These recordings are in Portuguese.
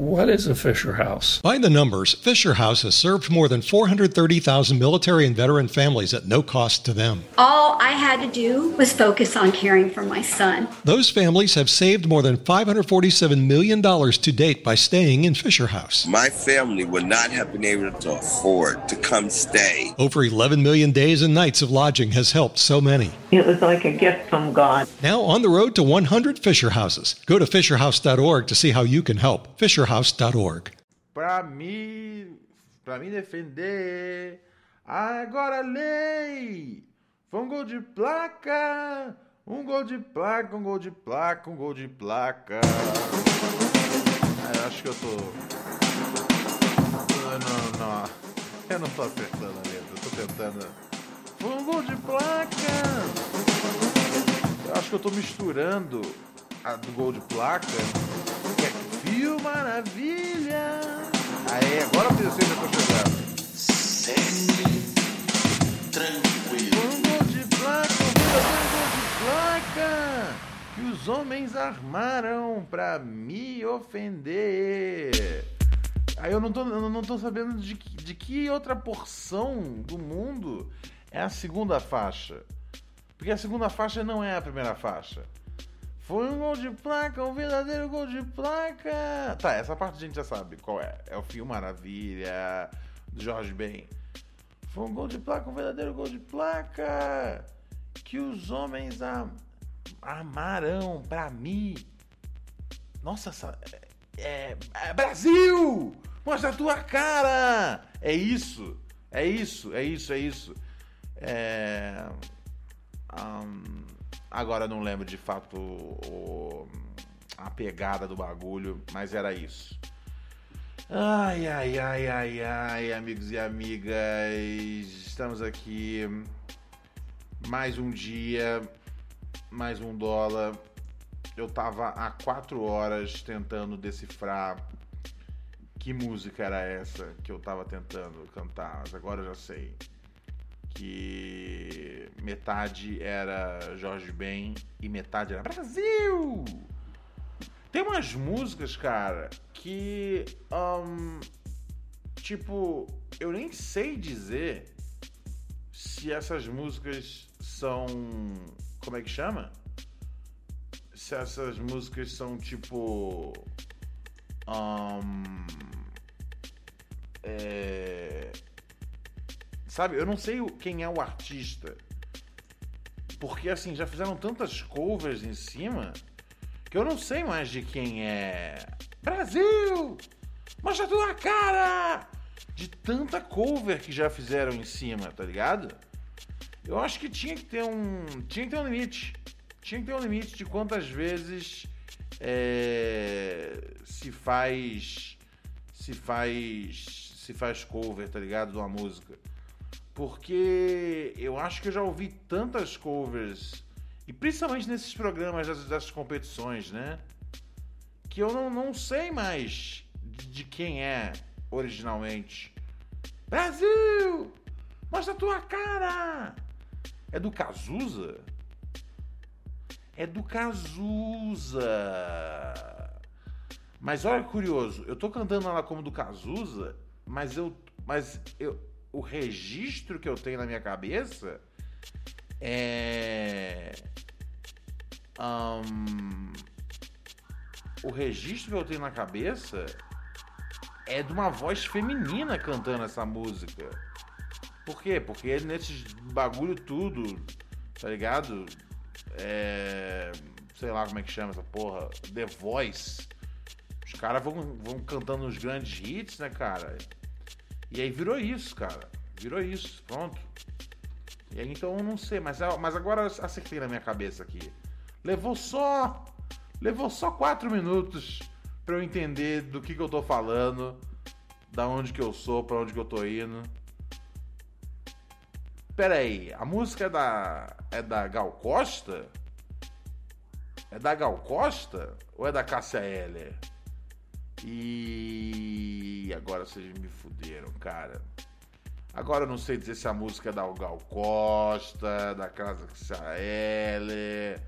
What is a Fisher House? By the numbers, Fisher House has served more than 430,000 military and veteran families at no cost to them. All I had to do was focus on caring for my son. Those families have saved more than $547 million to date by staying in Fisher House. My family would not have been able to afford to come stay. Over 11 million days and nights of lodging has helped so many. It was like a gift from God. Now on the road to 100 Fisher Houses. Go to fisherhouse.org to see how you can help. Fisher fisherhouse.org. Para me, para me defender, agora lei. Foi um gol de placa, um gol de placa, um gol de placa, um gol de placa. É, acho que eu tô. Não, não, eu não tô acertando a letra, eu tô tentando. Foi um gol de placa. Eu acho que eu tô misturando a do gol de placa Viu maravilha? Aí, agora eu pensei que eu tô chegando. Semi tranquilo. Um gol de placa, um gol de placa que os homens armaram pra me ofender. Aí eu não tô, eu não tô sabendo de, de que outra porção do mundo é a segunda faixa. Porque a segunda faixa não é a primeira faixa. Foi um gol de placa, um verdadeiro gol de placa. Tá, essa parte a gente já sabe qual é. É o Fio Maravilha, do Jorge Ben. Foi um gol de placa, um verdadeiro gol de placa. Que os homens am amarão pra mim. Nossa, essa. É, é, Brasil! Mostra a tua cara! É isso, é isso, é isso, é isso. É. Um, Agora não lembro de fato o, a pegada do bagulho, mas era isso. Ai, ai, ai, ai, ai, amigos e amigas, estamos aqui mais um dia, mais um dólar. Eu tava há quatro horas tentando decifrar que música era essa que eu tava tentando cantar, mas agora eu já sei que metade era Jorge Ben e metade era Brasil. Tem umas músicas, cara, que. Um, tipo, eu nem sei dizer se essas músicas são. Como é que chama? Se essas músicas são tipo. Um, é, Sabe? Eu não sei quem é o artista. Porque assim, já fizeram tantas covers em cima que eu não sei mais de quem é. Brasil! Mostra tua cara! De tanta cover que já fizeram em cima, tá ligado? Eu acho que tinha que ter um. Tinha que ter um limite. Tinha que ter um limite de quantas vezes é, se faz. Se faz. Se faz cover, tá ligado? De uma música. Porque eu acho que eu já ouvi tantas covers, e principalmente nesses programas dessas, dessas competições, né? Que eu não, não sei mais de, de quem é originalmente. Brasil! Mostra a tua cara! É do Cazuza? É do Cazuza! Mas olha que curioso, eu tô cantando ela como do Cazuza, mas eu. Mas eu, o registro que eu tenho na minha cabeça é. Um, o registro que eu tenho na cabeça é de uma voz feminina cantando essa música. Por quê? Porque nesses bagulho tudo, tá ligado? É. Sei lá como é que chama essa porra. The Voice. Os caras vão, vão cantando os grandes hits, né, cara? E aí virou isso, cara. Virou isso, pronto. E aí então eu não sei, mas, mas agora acertei na minha cabeça aqui. Levou só. Levou só quatro minutos para eu entender do que, que eu tô falando, da onde que eu sou, para onde que eu tô indo. Pera aí, a música é da. é da Gal Costa? É da Gal Costa? Ou é da Cássia Eller? E agora vocês me fuderam, cara. Agora eu não sei dizer se a música é da Gal Costa, da Casa L.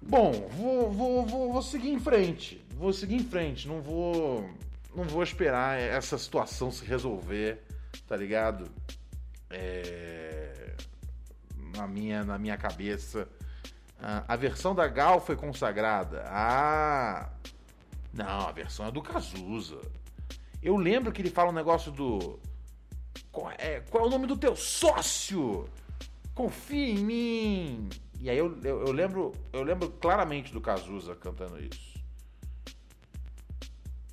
Bom, vou, vou, vou, vou seguir em frente. vou seguir em frente, não vou não vou esperar essa situação se resolver, tá ligado? É, na minha na minha cabeça. Ah, a versão da Gal foi consagrada. Ah, não, a versão é do Cazuza. Eu lembro que ele fala um negócio do qual é, qual é o nome do teu sócio? Confia em mim. E aí eu, eu, eu lembro eu lembro claramente do Cazuza cantando isso.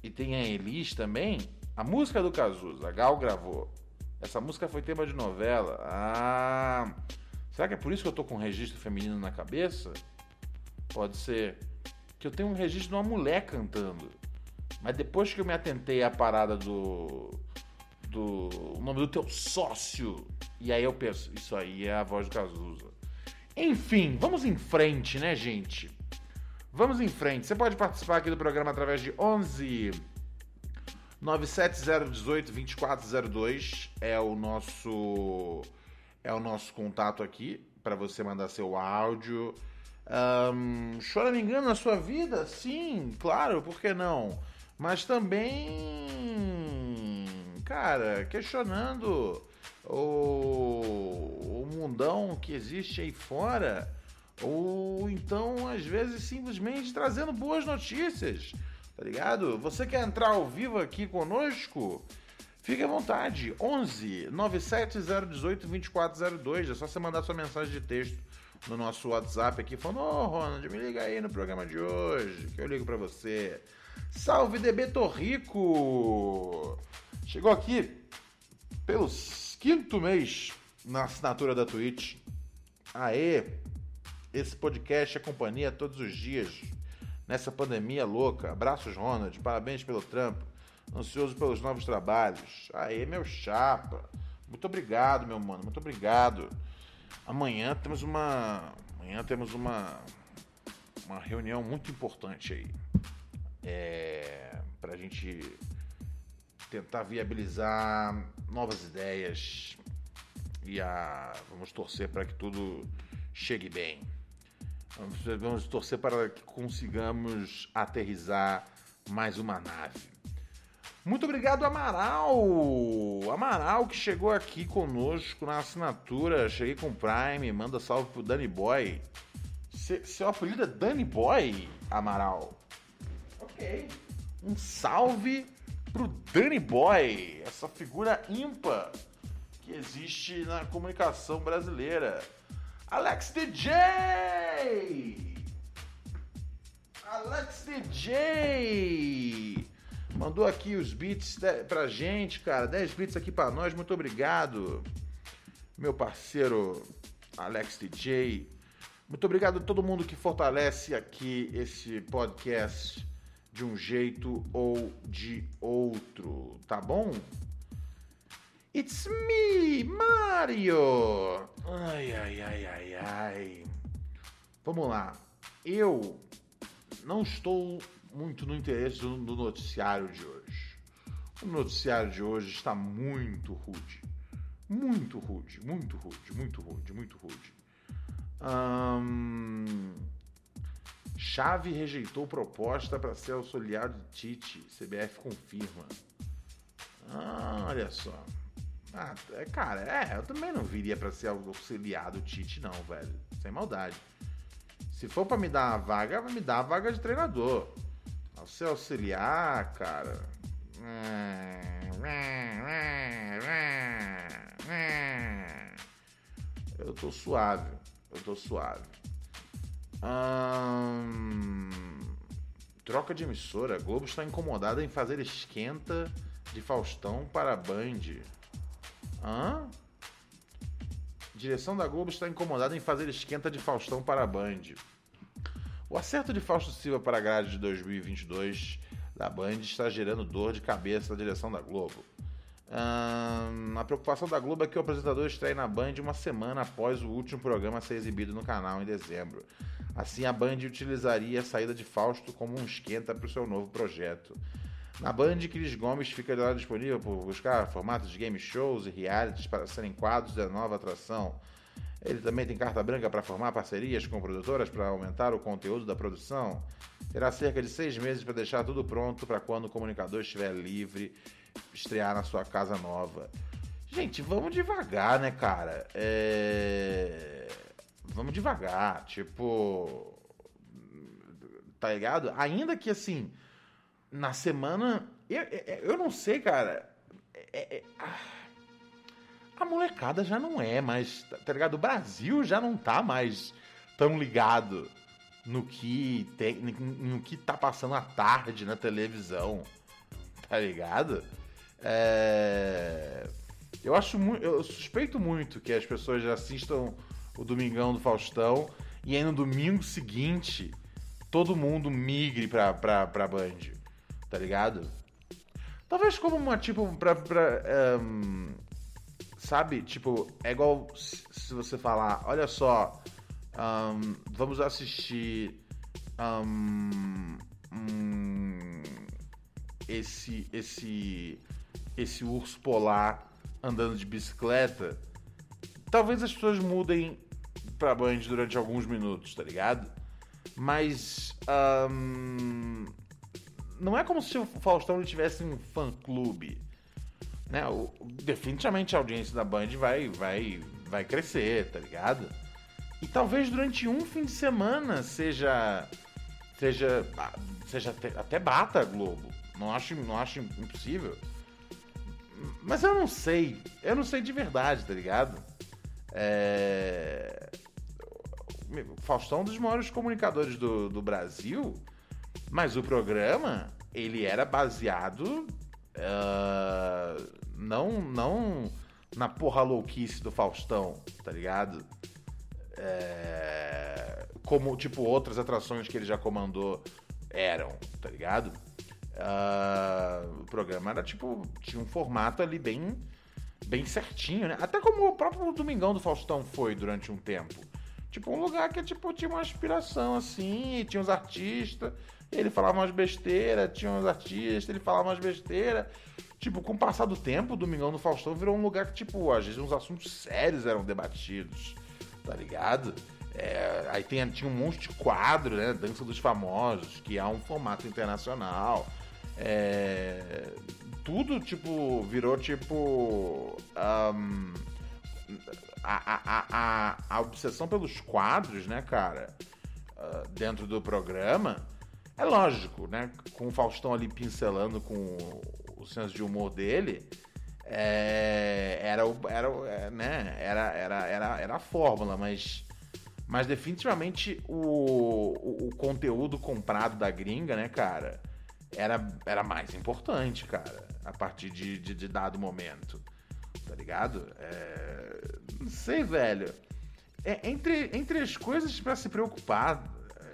E tem a Elis também. A música do Cazuza, a Gal gravou. Essa música foi tema de novela. Ah, será que é por isso que eu tô com um registro feminino na cabeça? Pode ser. Que eu tenho um registro de uma mulher cantando. Mas depois que eu me atentei à parada do. do o nome do teu sócio. E aí eu penso, isso aí é a voz do Cazuza. Enfim, vamos em frente, né, gente? Vamos em frente. Você pode participar aqui do programa através de 11 97018 2402 é o nosso é o nosso contato aqui para você mandar seu áudio. Um, engano na sua vida? Sim, claro, por que não? Mas também, cara, questionando o, o mundão que existe aí fora ou então, às vezes, simplesmente trazendo boas notícias, tá ligado? Você quer entrar ao vivo aqui conosco? Fique à vontade, 11 97018 2402. É só você mandar sua mensagem de texto no nosso WhatsApp aqui, falando: Ô oh, Ronald, me liga aí no programa de hoje, que eu ligo para você. Salve DB Torrico! Chegou aqui pelo quinto mês na assinatura da Twitch. Aê! Esse podcast é companhia todos os dias nessa pandemia louca. Abraços, Ronald. Parabéns pelo trampo. Ansioso pelos novos trabalhos. Aê, meu chapa. Muito obrigado, meu mano. Muito obrigado. Amanhã temos uma. Amanhã temos uma. Uma reunião muito importante aí. É. Pra gente tentar viabilizar novas ideias. E a. Vamos torcer para que tudo chegue bem. Vamos, vamos torcer para que consigamos aterrizar mais uma nave. Muito obrigado, Amaral! Amaral que chegou aqui conosco na assinatura. Cheguei com o Prime, manda salve pro Danny Boy. Se, seu apelido é Danny Boy, Amaral? Ok. Um salve pro Danny Boy, essa figura ímpar que existe na comunicação brasileira. Alex DJ! Alex DJ! Mandou aqui os beats pra gente, cara. 10 beats aqui pra nós, muito obrigado. Meu parceiro Alex DJ. Muito obrigado a todo mundo que fortalece aqui esse podcast de um jeito ou de outro, tá bom? It's me, Mario! Ai, ai, ai, ai, ai. Vamos lá. Eu não estou muito no interesse do, do noticiário de hoje. O noticiário de hoje está muito rude. Muito rude, muito rude, muito rude, muito rude. Hum... Chave rejeitou proposta para ser auxiliar de Tite. CBF confirma. Ah, olha só. Ah, é, cara, é, eu também não viria para ser auxiliar do Tite, não, velho. Sem maldade. Se for para me dar uma vaga, vai me dar a vaga de treinador. Ser auxiliar, cara. Eu tô suave. Eu tô suave. Hum... Troca de emissora. Globo está incomodada em fazer esquenta de Faustão para a Band. Hã? Direção da Globo está incomodada em fazer esquenta de Faustão para a Band. O acerto de Fausto Silva para a grade de 2022 da Band está gerando dor de cabeça na direção da Globo. Hum, a preocupação da Globo é que o apresentador estreia na Band uma semana após o último programa ser exibido no canal em dezembro. Assim, a Band utilizaria a saída de Fausto como um esquenta para o seu novo projeto. Na Band, Cris Gomes fica disponível por buscar formatos de game shows e realities para serem quadros da nova atração. Ele também tem carta branca para formar parcerias com produtoras para aumentar o conteúdo da produção. Terá cerca de seis meses para deixar tudo pronto para quando o comunicador estiver livre, estrear na sua casa nova. Gente, vamos devagar, né, cara? É... Vamos devagar, tipo. Tá ligado? Ainda que assim, na semana. Eu, eu, eu não sei, cara. É, é, a molecada já não é mais. Tá ligado? O Brasil já não tá mais tão ligado no que, tem, no que tá passando à tarde na televisão. Tá ligado? É... Eu acho muito. Eu suspeito muito que as pessoas assistam o Domingão do Faustão e aí no domingo seguinte todo mundo migre pra, pra, pra Band. Tá ligado? Talvez como uma tipo. Pra, pra, um, sabe? Tipo, é igual se você falar: olha só, um, vamos assistir. Um, esse, esse, esse urso polar andando de bicicleta, talvez as pessoas mudem pra Band durante alguns minutos, tá ligado? Mas. Não é como se o Faustão tivesse um fã-clube. Né? O, definitivamente a audiência da Band vai, vai, vai crescer, tá ligado? E talvez durante um fim de semana seja. Seja. Seja até, até bata a Globo. Não acho, não acho impossível. Mas eu não sei. Eu não sei de verdade, tá ligado? É... Faustão é um dos maiores comunicadores do, do Brasil, mas o programa ele era baseado uh, não não na porra louquice do Faustão, tá ligado? É... como tipo outras atrações que ele já comandou eram, tá ligado? Uh, o programa era tipo. Tinha um formato ali bem. Bem certinho, né? Até como o próprio Domingão do Faustão foi durante um tempo. Tipo, um lugar que tipo, tinha uma inspiração assim, tinha os artistas, ele falava umas besteiras, tinha uns artistas, ele falava umas besteiras. Tipo, com o passar do tempo, o Domingão do Faustão virou um lugar que, tipo, às vezes uns assuntos sérios eram debatidos, tá ligado? É, aí tem, tinha um monte de quadro, né? Dança dos Famosos, que é um formato internacional. É, tudo, tipo, virou tipo. Um, a, a, a, a, obsessão pelos quadros, né, cara? Uh, dentro do programa. É lógico, né? Com o Faustão ali pincelando com o, senso de humor dele. É, era, era, é, né, era, era, era, era a fórmula, mas, mas definitivamente o, o, o conteúdo comprado da gringa, né, cara? era, era mais importante, cara, a partir de, de, de dado momento. Tá ligado? É... Não sei, velho. É, entre, entre as coisas para se preocupar,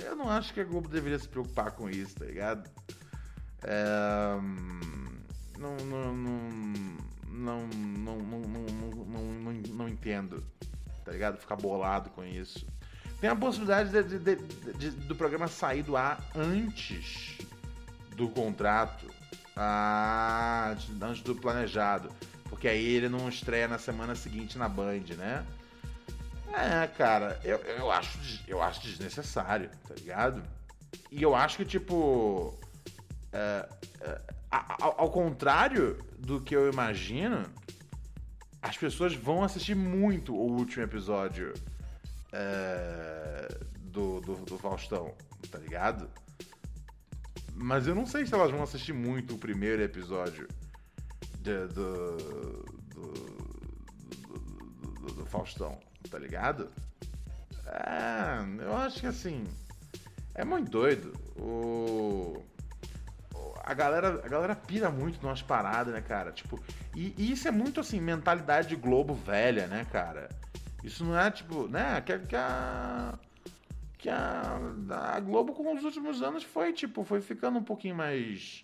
eu não acho que a Globo deveria se preocupar com isso, tá ligado? É... Não, não, não, não, não, não, não, não, não, entendo, tá ligado? Ficar bolado com isso. Tem a possibilidade de, de, de, do programa sair do ar antes do contrato ah, antes do planejado. Porque aí ele não estreia na semana seguinte na Band, né? É, cara, eu, eu, acho, eu acho desnecessário, tá ligado? E eu acho que, tipo. É, é, ao, ao contrário do que eu imagino, as pessoas vão assistir muito o último episódio é, do, do, do Faustão, tá ligado? Mas eu não sei se elas vão assistir muito o primeiro episódio de, do, do, do, do, Faustão, tá ligado? É, eu acho que assim. É muito doido. O. A galera, a galera pira muito numas paradas, né, cara? Tipo, e, e isso é muito assim, mentalidade de Globo velha, né, cara? Isso não é tipo, né? Que, que a que a, a Globo com os últimos anos foi tipo, foi ficando um pouquinho mais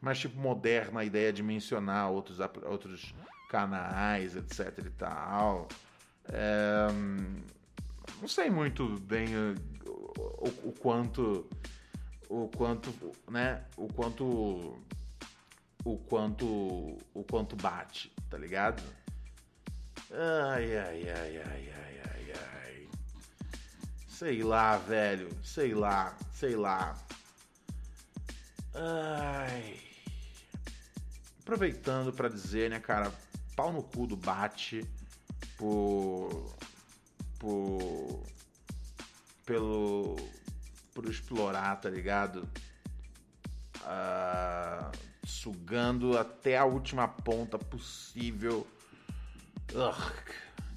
Mais tipo moderna a ideia de mencionar outros, outros canais, etc e tal. É, não sei muito bem o, o- o quanto o quanto, né, o quanto o quanto o quanto bate, tá ligado? Ai, ai, ai, ai, ai, ai, ai. Sei lá, velho. Sei lá, sei lá. Ai. Aproveitando pra dizer, né, cara, pau no cu do bate por. por. pelo. por explorar, tá ligado? Ah, sugando até a última ponta possível. Ugh,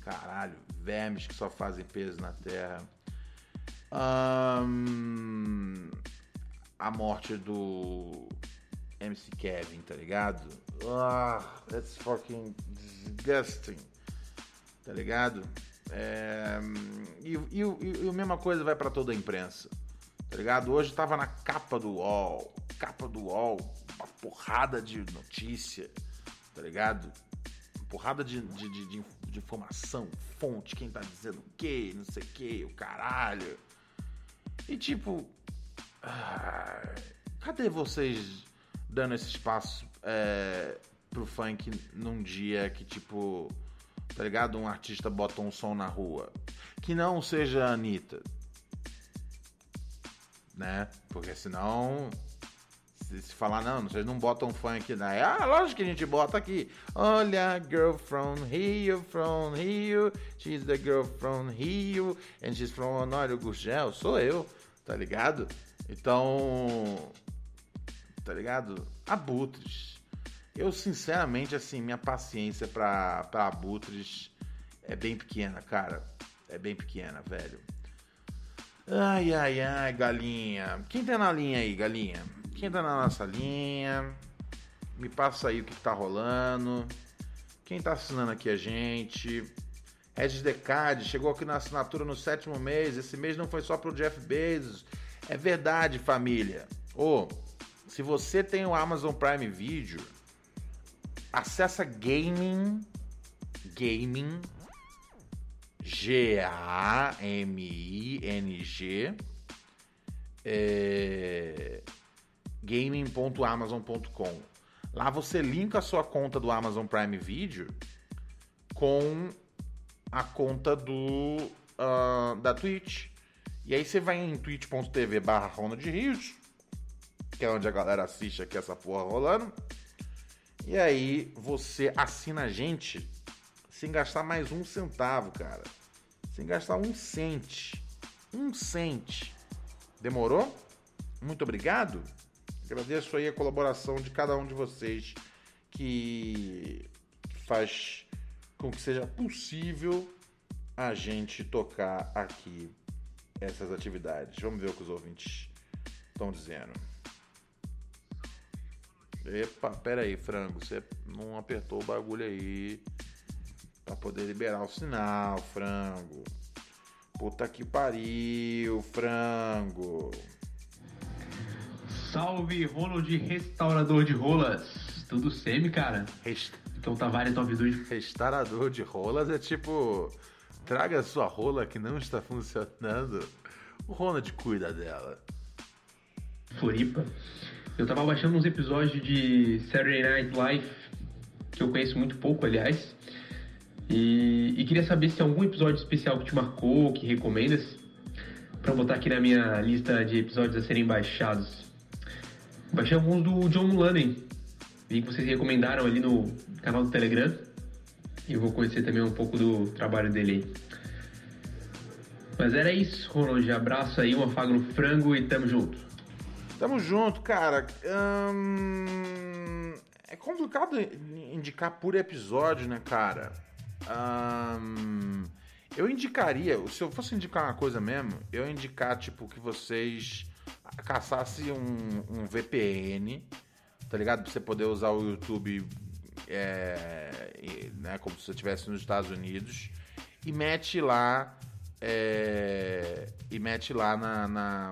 caralho, vermes que só fazem peso na terra. Ahn, a morte do MC Kevin, tá ligado? Ah, that's fucking disgusting. Tá ligado? É, e, e, e, a mesma coisa vai pra toda a imprensa. Tá ligado? Hoje tava na capa do UOL. Capa do UOL. Uma porrada de notícia. Tá ligado? Porrada de, de, de, de- de informação. Fonte, quem tá dizendo o quê, não sei o quê, o caralho. E tipo. Ah, cadê vocês dando esse espaço é, pro funk num dia que, tipo. Tá ligado? Um artista bota um som na rua. Que não seja a Anitta. Né? Porque senão. Se, falar, não, vocês não botam funk daí. Ah, lógico que a gente bota aqui. Olha, girl from Rio, from Rio. She's the girl from Rio. And she's from Honório Gurgel. Sou eu, tá ligado? Então. Tá ligado? Abutres. Eu, sinceramente, assim, minha paciência pra, pra abutres é bem pequena, cara. É bem pequena, velho. Ai, ai, ai, galinha. Quem tá na linha aí, galinha? Quem tá na nossa linha? Me passa aí o que tá rolando. Quem tá assinando aqui a gente? Regis Decade chegou aqui na assinatura no sétimo mês. Esse mês não foi só pro Jeff Bezos. É verdade, família. Ô, se você tem o Amazon Prime Video, acessa Gaming. Gaming. G-A-M-I-N-G. É, gaming.amazon.com. Lá você linka a sua conta do Amazon Prime Video com a conta do ah, da Twitch. E aí você vai em twitch.tv barra Ronald Rios, que é onde a galera assiste aqui essa porra rolando. E aí você assina a gente sem gastar mais um centavo, cara. Sem gastar um cente. Um cente. Demorou? Muito obrigado. Agradeço aí a colaboração de cada um de vocês que faz com que seja possível a gente tocar aqui essas atividades. Vamos ver o que os ouvintes estão dizendo. Epa, pera aí, frango. Você não apertou o bagulho aí pra poder liberar o sinal, frango. Puta que pariu, frango. Salve, Ronald, restaurador de rolas. Tudo semi, cara? Rest... Então Tavares Top 2. Restaurador de rolas é tipo. Traga sua rola que não está funcionando. O Ronald cuida dela. Floripa. Eu tava baixando uns episódios de Saturday Night Live, que eu conheço muito pouco, aliás. E, e queria saber se tem algum episódio especial que te marcou, que recomendas, pra botar aqui na minha lista de episódios a serem baixados. Baixei alguns do John Mulaney. Vi que vocês recomendaram ali no canal do Telegram. E vou conhecer também um pouco do trabalho dele aí. Mas era isso, Ronald. Abraço aí, um afago no frango e tamo junto. Tamo junto, cara. Hum, é complicado indicar por episódio, né, cara? Hum, eu indicaria, se eu fosse indicar uma coisa mesmo, eu indicar, tipo, que vocês caçassem um, um VPN, tá ligado? Pra você poder usar o YouTube é, né, como se você estivesse nos Estados Unidos e mete lá é, e mete lá na, na,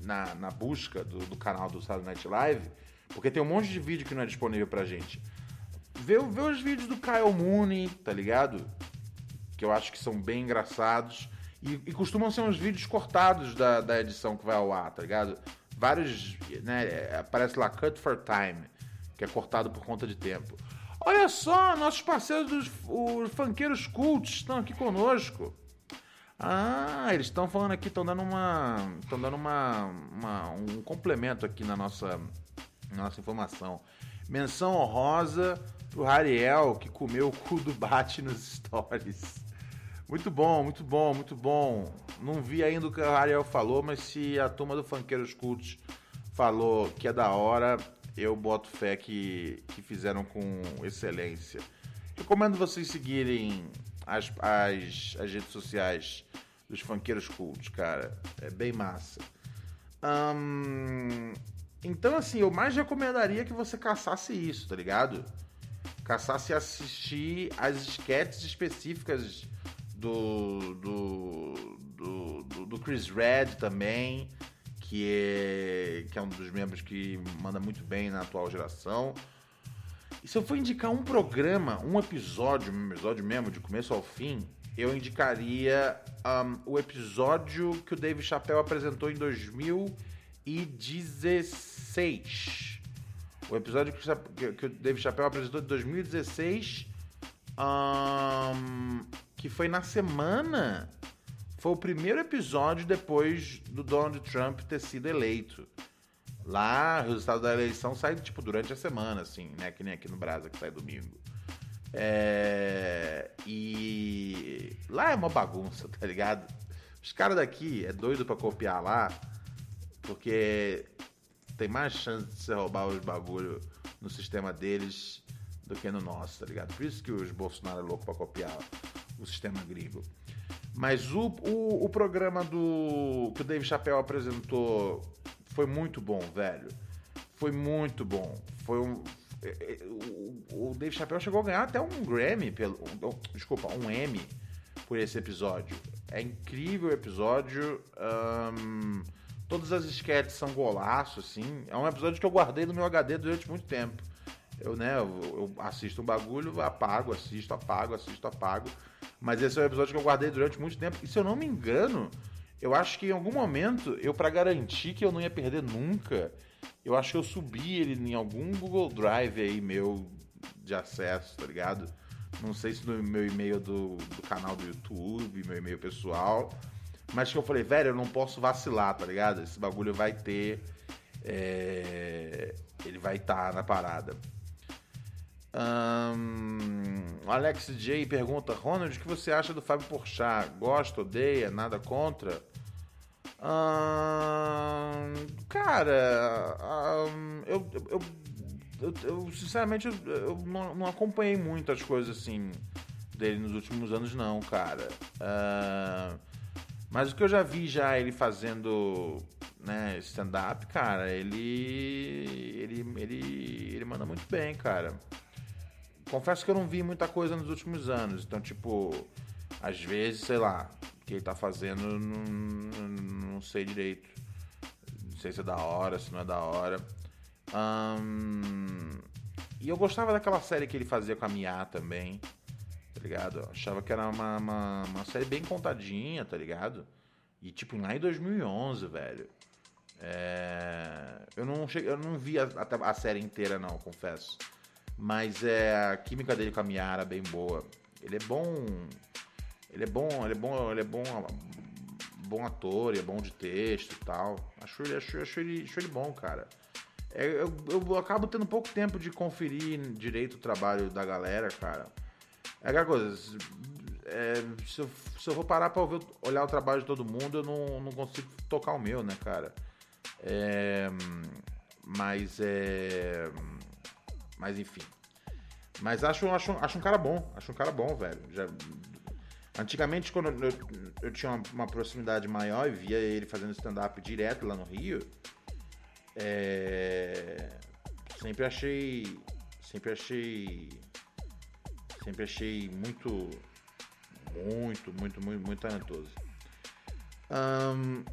na, na busca do, do, canal do Saturday Night Live, porque tem um monte de vídeo que não é disponível pra gente. Vê, vê os vídeos do Kyle Mooney, tá ligado? Que eu acho que são bem engraçados. E, e costumam ser uns vídeos cortados da, da edição que vai ao ar, tá ligado? Vários, né? Aparece lá Cut for Time, que é cortado por conta de tempo. Olha só, nossos parceiros dos os funkeiros cults estão aqui conosco. Ah, eles estão falando aqui, estão dando uma. estão dando uma, uma, um complemento aqui na nossa, nossa informação. Menção honrosa pro Rariel, que comeu o cu do Bate nos stories. Muito bom, muito bom, muito bom. Não vi ainda o que o Rariel falou, mas se a turma do Funkeiros Cults falou que é da hora, eu boto fé que, que fizeram com excelência. Recomendo vocês seguirem as, as, as redes sociais dos funkeiros cultos, cara. É bem massa. então, assim, eu mais recomendaria que você caçasse isso, tá ligado? Caçasse assistir as sketches específicas do, do, do, do, do Chris Red também, que é, que é um dos membros que manda muito bem na atual geração. E se eu for indicar um programa, um episódio, um episódio mesmo, de começo ao fim, eu indicaria um, o episódio que o Dave Chappelle apresentou em 2016. O episódio que, que o Dave Chappelle apresentou em 2016, um, que foi na semana. Foi o primeiro episódio depois do Donald Trump ter sido eleito. Lá, o resultado da eleição sai, tipo, durante a semana, assim, né? Que nem aqui no Brasil, que sai domingo. É... E lá é uma bagunça, tá ligado? Os caras daqui é doido para copiar lá, porque tem mais chance de você roubar os bagulho no sistema deles do que no nosso, tá ligado? Por isso que os Bolsonaro é louco pra copiar o sistema gringo. Mas o, o, o programa do que o Dave Chappelle apresentou foi muito bom, velho. Foi muito bom. Foi um. É, é, o, Dave Chappelle chegou a ganhar até um Grammy, pelo, desculpa, um Emmy por esse episódio. É incrível o episódio. Um, todas as sketches são golaço, assim. É um episódio que eu guardei no meu HD durante muito tempo. Eu, né, eu, eu assisto um bagulho, apago, assisto, apago, assisto, apago. Mas esse é um episódio que eu guardei durante muito tempo. E se eu não me engano, eu acho que em algum momento, eu para garantir que eu não ia perder nunca, eu acho que eu subi ele em algum Google Drive aí meu de acesso, tá ligado? Não sei se no meu e-mail do, do canal do YouTube, meu e-mail pessoal. Mas que eu falei, velho, eu não posso vacilar, tá ligado? Esse bagulho vai ter. É... Ele vai estar tá na parada. Um, Alex J pergunta: Ronald, o que você acha do Fábio Porchat? Gosta, odeia, nada contra? cara, eu, eu, eu, eu, sinceramente eu, não, não, acompanhei muito as coisas assim dele nos últimos anos, não, cara. Uh, mas o que eu já vi já ele fazendo né, stand-up, cara, ele, ele, ele, ele manda muito bem, cara. Confesso que eu não vi muita coisa nos últimos anos, então, tipo, às vezes, sei lá, o que ele tá fazendo, não, não sei direito. Não sei se é da hora, se não é da hora. E eu gostava daquela série que ele fazia com a Mia também, tá ligado? Eu achava que era uma, uma, uma, série bem contadinha, tá ligado? E tipo, lá em 2011, velho. É... Eu, não cheguei, eu não vi a, a, a, série inteira, não, confesso. Mas é, a química dele com a Miara é bem boa. Ele é bom. Ele é bom, ele é bom, ele é bom bom ator, é bom de texto e tal. Acho, acho, acho, ele, acho ele bom, cara. É, eu, eu acabo tendo pouco tempo de conferir direito o trabalho da galera, cara. É aquela coisa, é, se, eu, se eu for parar pra ouvir, olhar o trabalho de todo mundo, eu não, não consigo tocar o meu, né, cara? É, mas é. Mas enfim. Mas acho, acho, acho um cara bom. Acho um cara bom, velho. Já, antigamente, quando eu, eu tinha uma, uma, proximidade maior e via ele fazendo stand-up direto lá no Rio, é, sempre achei. Sempre achei. Sempre achei muito. Muito, muito, muito, muito talentoso. Um,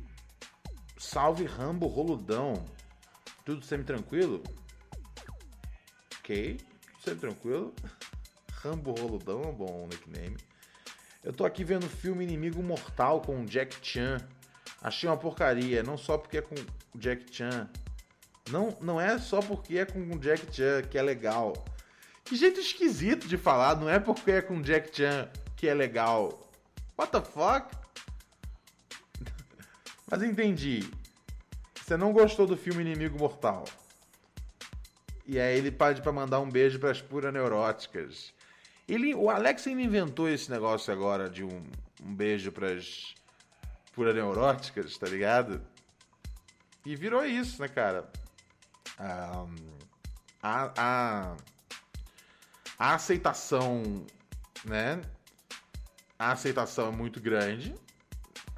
salve Rambo Roludão. Tudo semi-tranquilo? Ok, semi-tranquilo. Rambo Roludão é um bom nickname. Eu tô aqui vendo o filme Inimigo Mortal com Jack Chan. Achei uma porcaria, não só porque é com Jack Chan. Não, não é só porque é com Jack Chan que é legal. Que jeito esquisito de falar, não é porque é com Jack Chan que é legal. What the fuck? Mas entendi. Você não gostou do filme Inimigo Mortal. E aí ele pede para mandar um beijo para as puras neuróticas. Ele, o Alex inventou esse negócio agora de um, um beijo para as puras neuróticas, tá ligado? E virou isso, né, cara? Um, a, a, a aceitação, né? A aceitação é muito grande.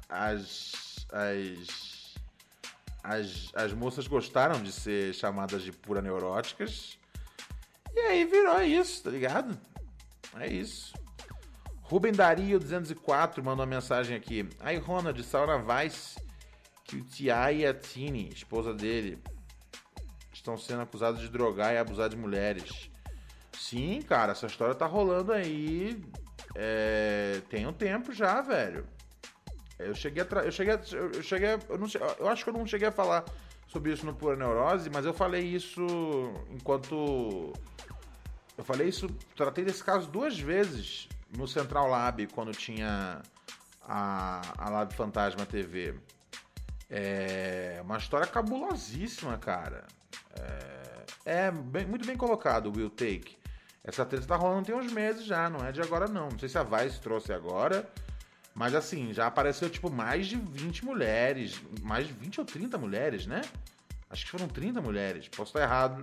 As, as, as, as moças gostaram de ser chamadas de pura neuróticas. E aí virou isso, tá ligado? É isso. Rubem Dario 204 mandou uma mensagem aqui. Aí, Ronald, Saura Weiss, que o T.I. e a Tini, esposa dele, estão sendo acusados de drogar e abusar de mulheres. Sim, cara, essa história tá rolando aí. É, tem um tempo já, velho. Eu cheguei a. Eu cheguei a, Eu cheguei a, eu, não, eu acho que eu não cheguei a falar sobre isso no Pura Neurose, mas eu falei isso enquanto. Eu falei isso. Tratei desse caso duas vezes no Central Lab, quando tinha a, a Lab Fantasma TV. É uma história cabulosíssima, cara. É, é bem, muito bem colocado o Will Take. Essa treta tá rolando tem uns meses já, não é de agora não. Não sei se a Vice trouxe agora, mas assim, já apareceu tipo mais de 20 mulheres, mais de 20 ou 30 mulheres, né? Acho que foram 30 mulheres, posso estar errado.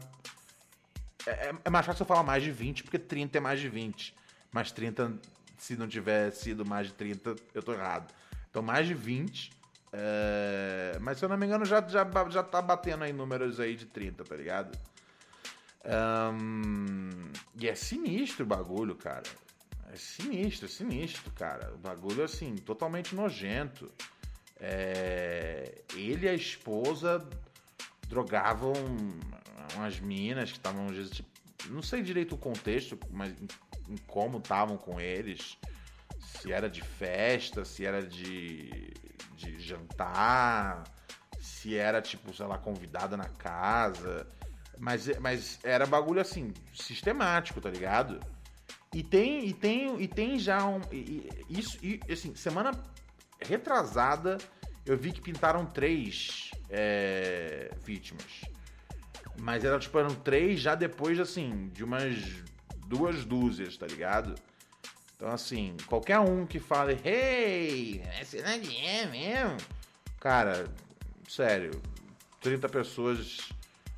É, é, é mais fácil eu falar mais de 20, porque 30 é mais de 20. Mas 30, se não tiver sido mais de 30, eu tô errado. Então mais de 20 é, mas se eu não me engano, já, já, já tá batendo aí números aí de 30, tá ligado? Um, e é sinistro o bagulho, cara. É sinistro, é sinistro, cara. O bagulho, assim, totalmente nojento. É, ele e a esposa drogavam umas minas que estavam, tipo, não sei direito o contexto, mas em como estavam com eles. Se era de festa, se era de de jantar, se era, tipo, sei lá, convidada na casa. Mas, mas era bagulho assim, sistemático, tá ligado? E tem, e tem, e tem já um. E, isso, e, assim, semana retrasada eu vi que pintaram três é, vítimas. Mas era tipo, eram três já depois, assim, de umas duas dúzias, tá ligado? Então, assim, qualquer um que fale, hey, essa cidade é mesmo. Cara, sério, 30 pessoas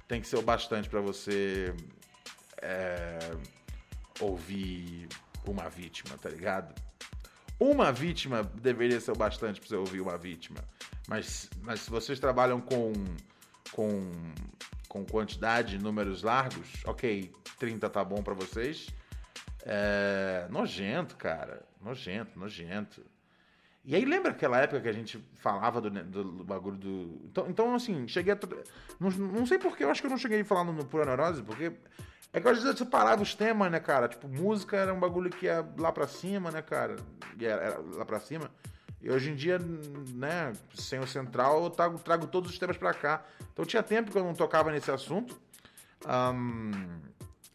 tem que ser o bastante para você é, ouvir uma vítima, tá ligado? Uma vítima deveria ser o bastante para você ouvir uma vítima. Mas, mas se vocês trabalham com, com, com quantidade, números largos, ok, 30 tá bom para vocês. É, nojento, cara. Nojento, nojento. E aí lembra aquela época que a gente falava do, do, do bagulho do. Então, então assim, cheguei a. Não, não sei porquê, eu acho que eu não cheguei falando no Pura Neurose, porque. É que às vezes você parava os temas, né, cara? Tipo, música era um bagulho que ia lá pra cima, né, cara? Era, era lá pra cima. E hoje em dia, né, sem o central, eu trago, trago todos os temas pra cá. Então tinha tempo que eu não tocava nesse assunto. Um,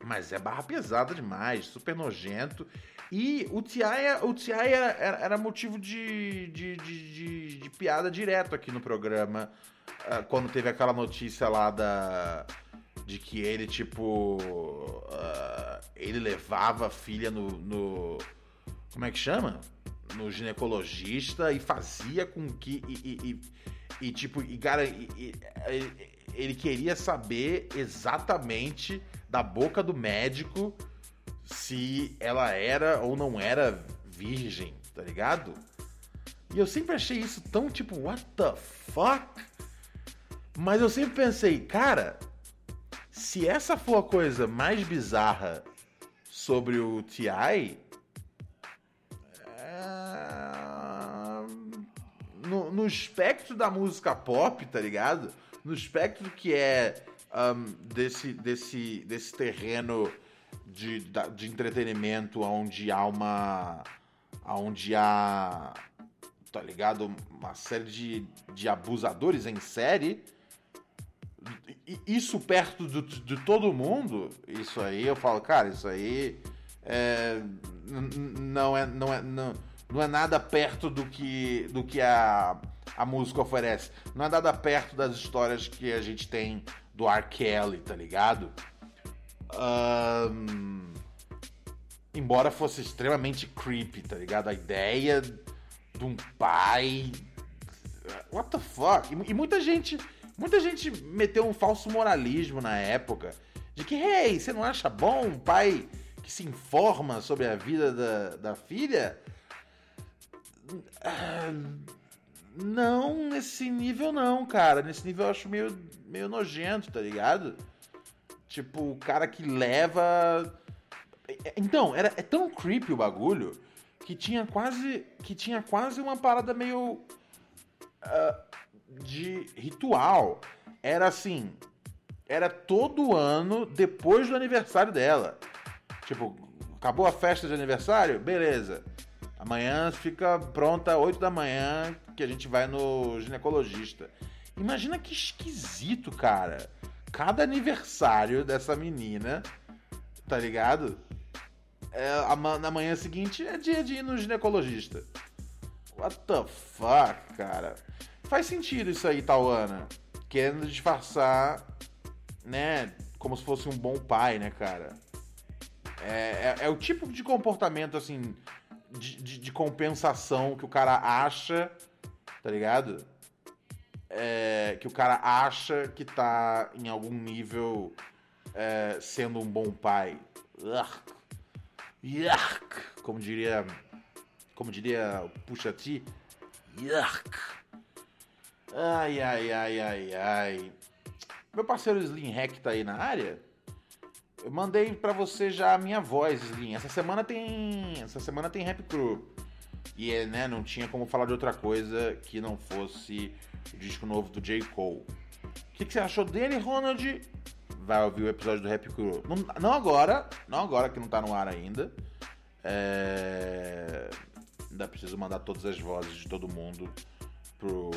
mas é barra pesada demais, super nojento. E o T.I. O era, era, era, motivo de, de, de, de, de piada direto aqui no programa. Uh, quando teve aquela notícia lá da. De que ele, tipo. Uh, ele levava a filha no, no. Como é que chama? No ginecologista e fazia com que. E, e, E tipo, e, cara, e- e- ele queria saber exatamente da boca do médico se ela era ou não era virgem, tá ligado? E eu sempre achei isso tão tipo, what the fuck? Mas eu sempre pensei, cara, se essa for a coisa mais bizarra sobre o T.I., é, no, no espectro da música pop, tá ligado? No espectro que é um, desse, desse, desse terreno de, de entretenimento onde há uma. onde há. tá ligado? Uma série de, de abusadores em série. Isso perto de todo mundo, isso aí eu falo, cara, isso aí é, não, é, não, é, não, não é nada perto do que, do que a, a música oferece. Não é nada perto das histórias que a gente tem do R. Kelly, tá ligado? Ahn, embora fosse extremamente creepy, tá ligado? A ideia de um pai. What the fuck? E, e muita gente. Muita gente meteu um falso moralismo na época. De que, hey, você não acha bom um pai que se informa sobre a vida da, da filha? Ah, Não, nesse nível não, cara. Nesse nível eu acho meio, meio nojento, tá ligado? Tipo, o cara que leva. Então, era, é tão creepy o bagulho que tinha quase. que tinha quase uma parada meio. ah, de ritual. Era assim. Era todo ano depois do aniversário dela. Tipo, acabou a festa de aniversário? Beleza. Amanhã fica pronta 8 da manhã que a gente vai no ginecologista. Imagina que esquisito, cara. Cada aniversário dessa menina, tá ligado? É, na manhã seguinte é dia de ir no ginecologista. What the fuck, cara? Faz sentido isso aí, Tauana. Querendo disfarçar, né? Como se fosse um bom pai, né, cara? É, é, é o tipo de comportamento, assim, de, de- de compensação que o cara acha, tá ligado? É, que o cara acha que tá em algum nível é, sendo um bom pai. Como diria. Como diria o Pusha T. Yuck. Ai, ai, ai, ai, ai. Meu parceiro Slim Hack tá aí na área? Eu mandei pra você já a minha voz, Slim. Essa semana tem. Essa semana tem Rap Crew. E é, né, não tinha como falar de outra coisa que não fosse o disco novo do J. Cole. O que, que você achou dele, Ronald? Vai ouvir o episódio do Rap Crew. Não, não agora, não agora que não tá no ar ainda. É... Ainda preciso mandar todas as vozes de todo mundo pro.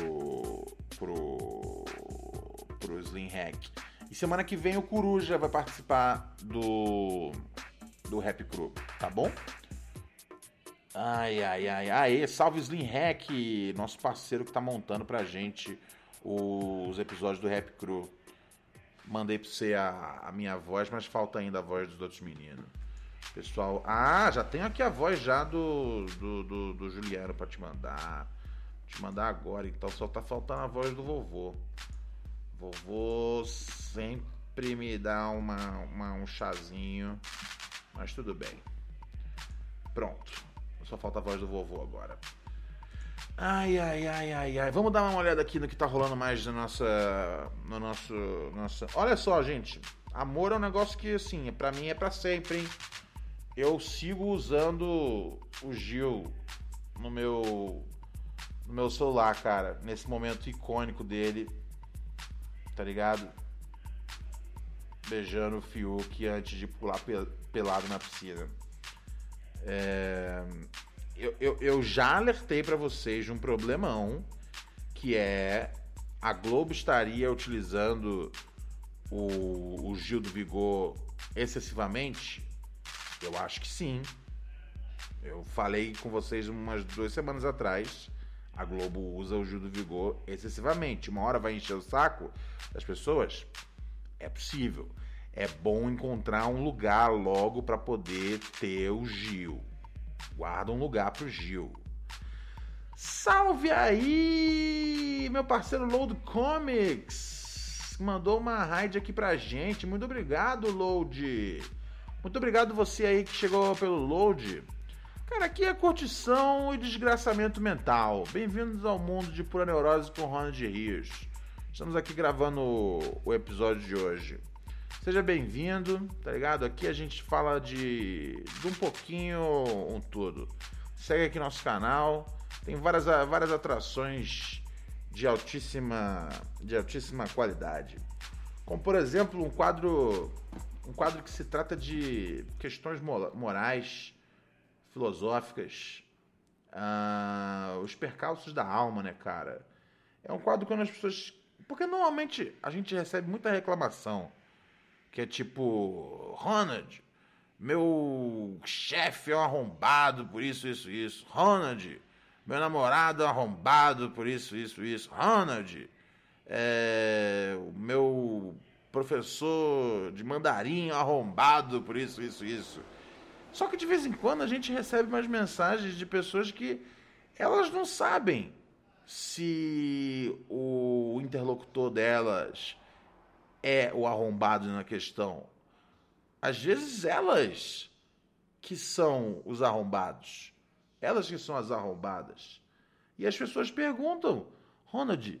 pro. pro Slim Hack. E semana que vem o Coruja vai participar do. do Rap Crew, tá bom? Ai, ai, ai, ai, salve Slim Hack, nosso parceiro que tá montando pra gente os episódios do Rap Crew. Mandei pra você a, a minha voz, mas falta ainda a voz dos outros meninos. Pessoal, ah, já tenho aqui a voz já do, do, do, do Juliano pra te mandar. Te mandar agora, então só tá faltando a voz do vovô. Vovô sempre me dá uma, uma- um chazinho, mas tudo bem. Pronto. Só falta a voz do vovô agora. Ai, ai, ai, ai, ai. Vamos dar uma olhada aqui no que tá rolando mais na nossa. No nosso. Nossa... Olha só, gente. Amor é um negócio que, assim, pra mim é pra sempre, hein? Eu sigo usando o Gil no meu. No meu celular, cara. Nesse momento icônico dele. Tá ligado? Beijando o Fiuk antes de pular pe- pelado na piscina. É, eu, eu, eu já alertei pra vocês de um problemão que é a Globo estaria utilizando o, o Gil do Vigor excessivamente? Eu acho que sim. Eu falei com vocês umas duas semanas atrás. A Globo usa o Gil do Vigor excessivamente. Uma hora vai encher o saco das pessoas? É possível. É bom encontrar um lugar logo para poder ter o Gil. Guarda um lugar pro Gil. Salve aí, meu parceiro Load Comics. Mandou uma raid aqui pra gente. Muito obrigado, Load. Muito obrigado você aí que chegou pelo Load. Cara, aqui é curtição e desgraçamento mental. Bem-vindos ao mundo de pura neurose com Ronald Rios. Estamos aqui gravando o episódio de hoje. Seja bem-vindo, tá ligado? Aqui a gente fala de, de um pouquinho, um tudo. Segue aqui nosso canal, tem várias, várias atrações de altíssima, de altíssima qualidade. Como por exemplo um quadro, um quadro que se trata de questões morais, filosóficas, uh, os percalços da alma, né, cara? É um quadro quando as pessoas. Porque normalmente a gente recebe muita reclamação. Que é tipo, Ronald, meu chefe é um arrombado por isso, isso, isso. Ronald, meu namorado é um arrombado por isso, isso, isso. Ronald, é, o meu professor de mandarim é arrombado por isso, isso, isso. Só que de vez em quando a gente recebe umas mensagens de pessoas que elas não sabem se o interlocutor delas é o arrombado na questão. Às vezes elas que são os arrombados. Elas que são as arrombadas. E as pessoas perguntam, Ronald,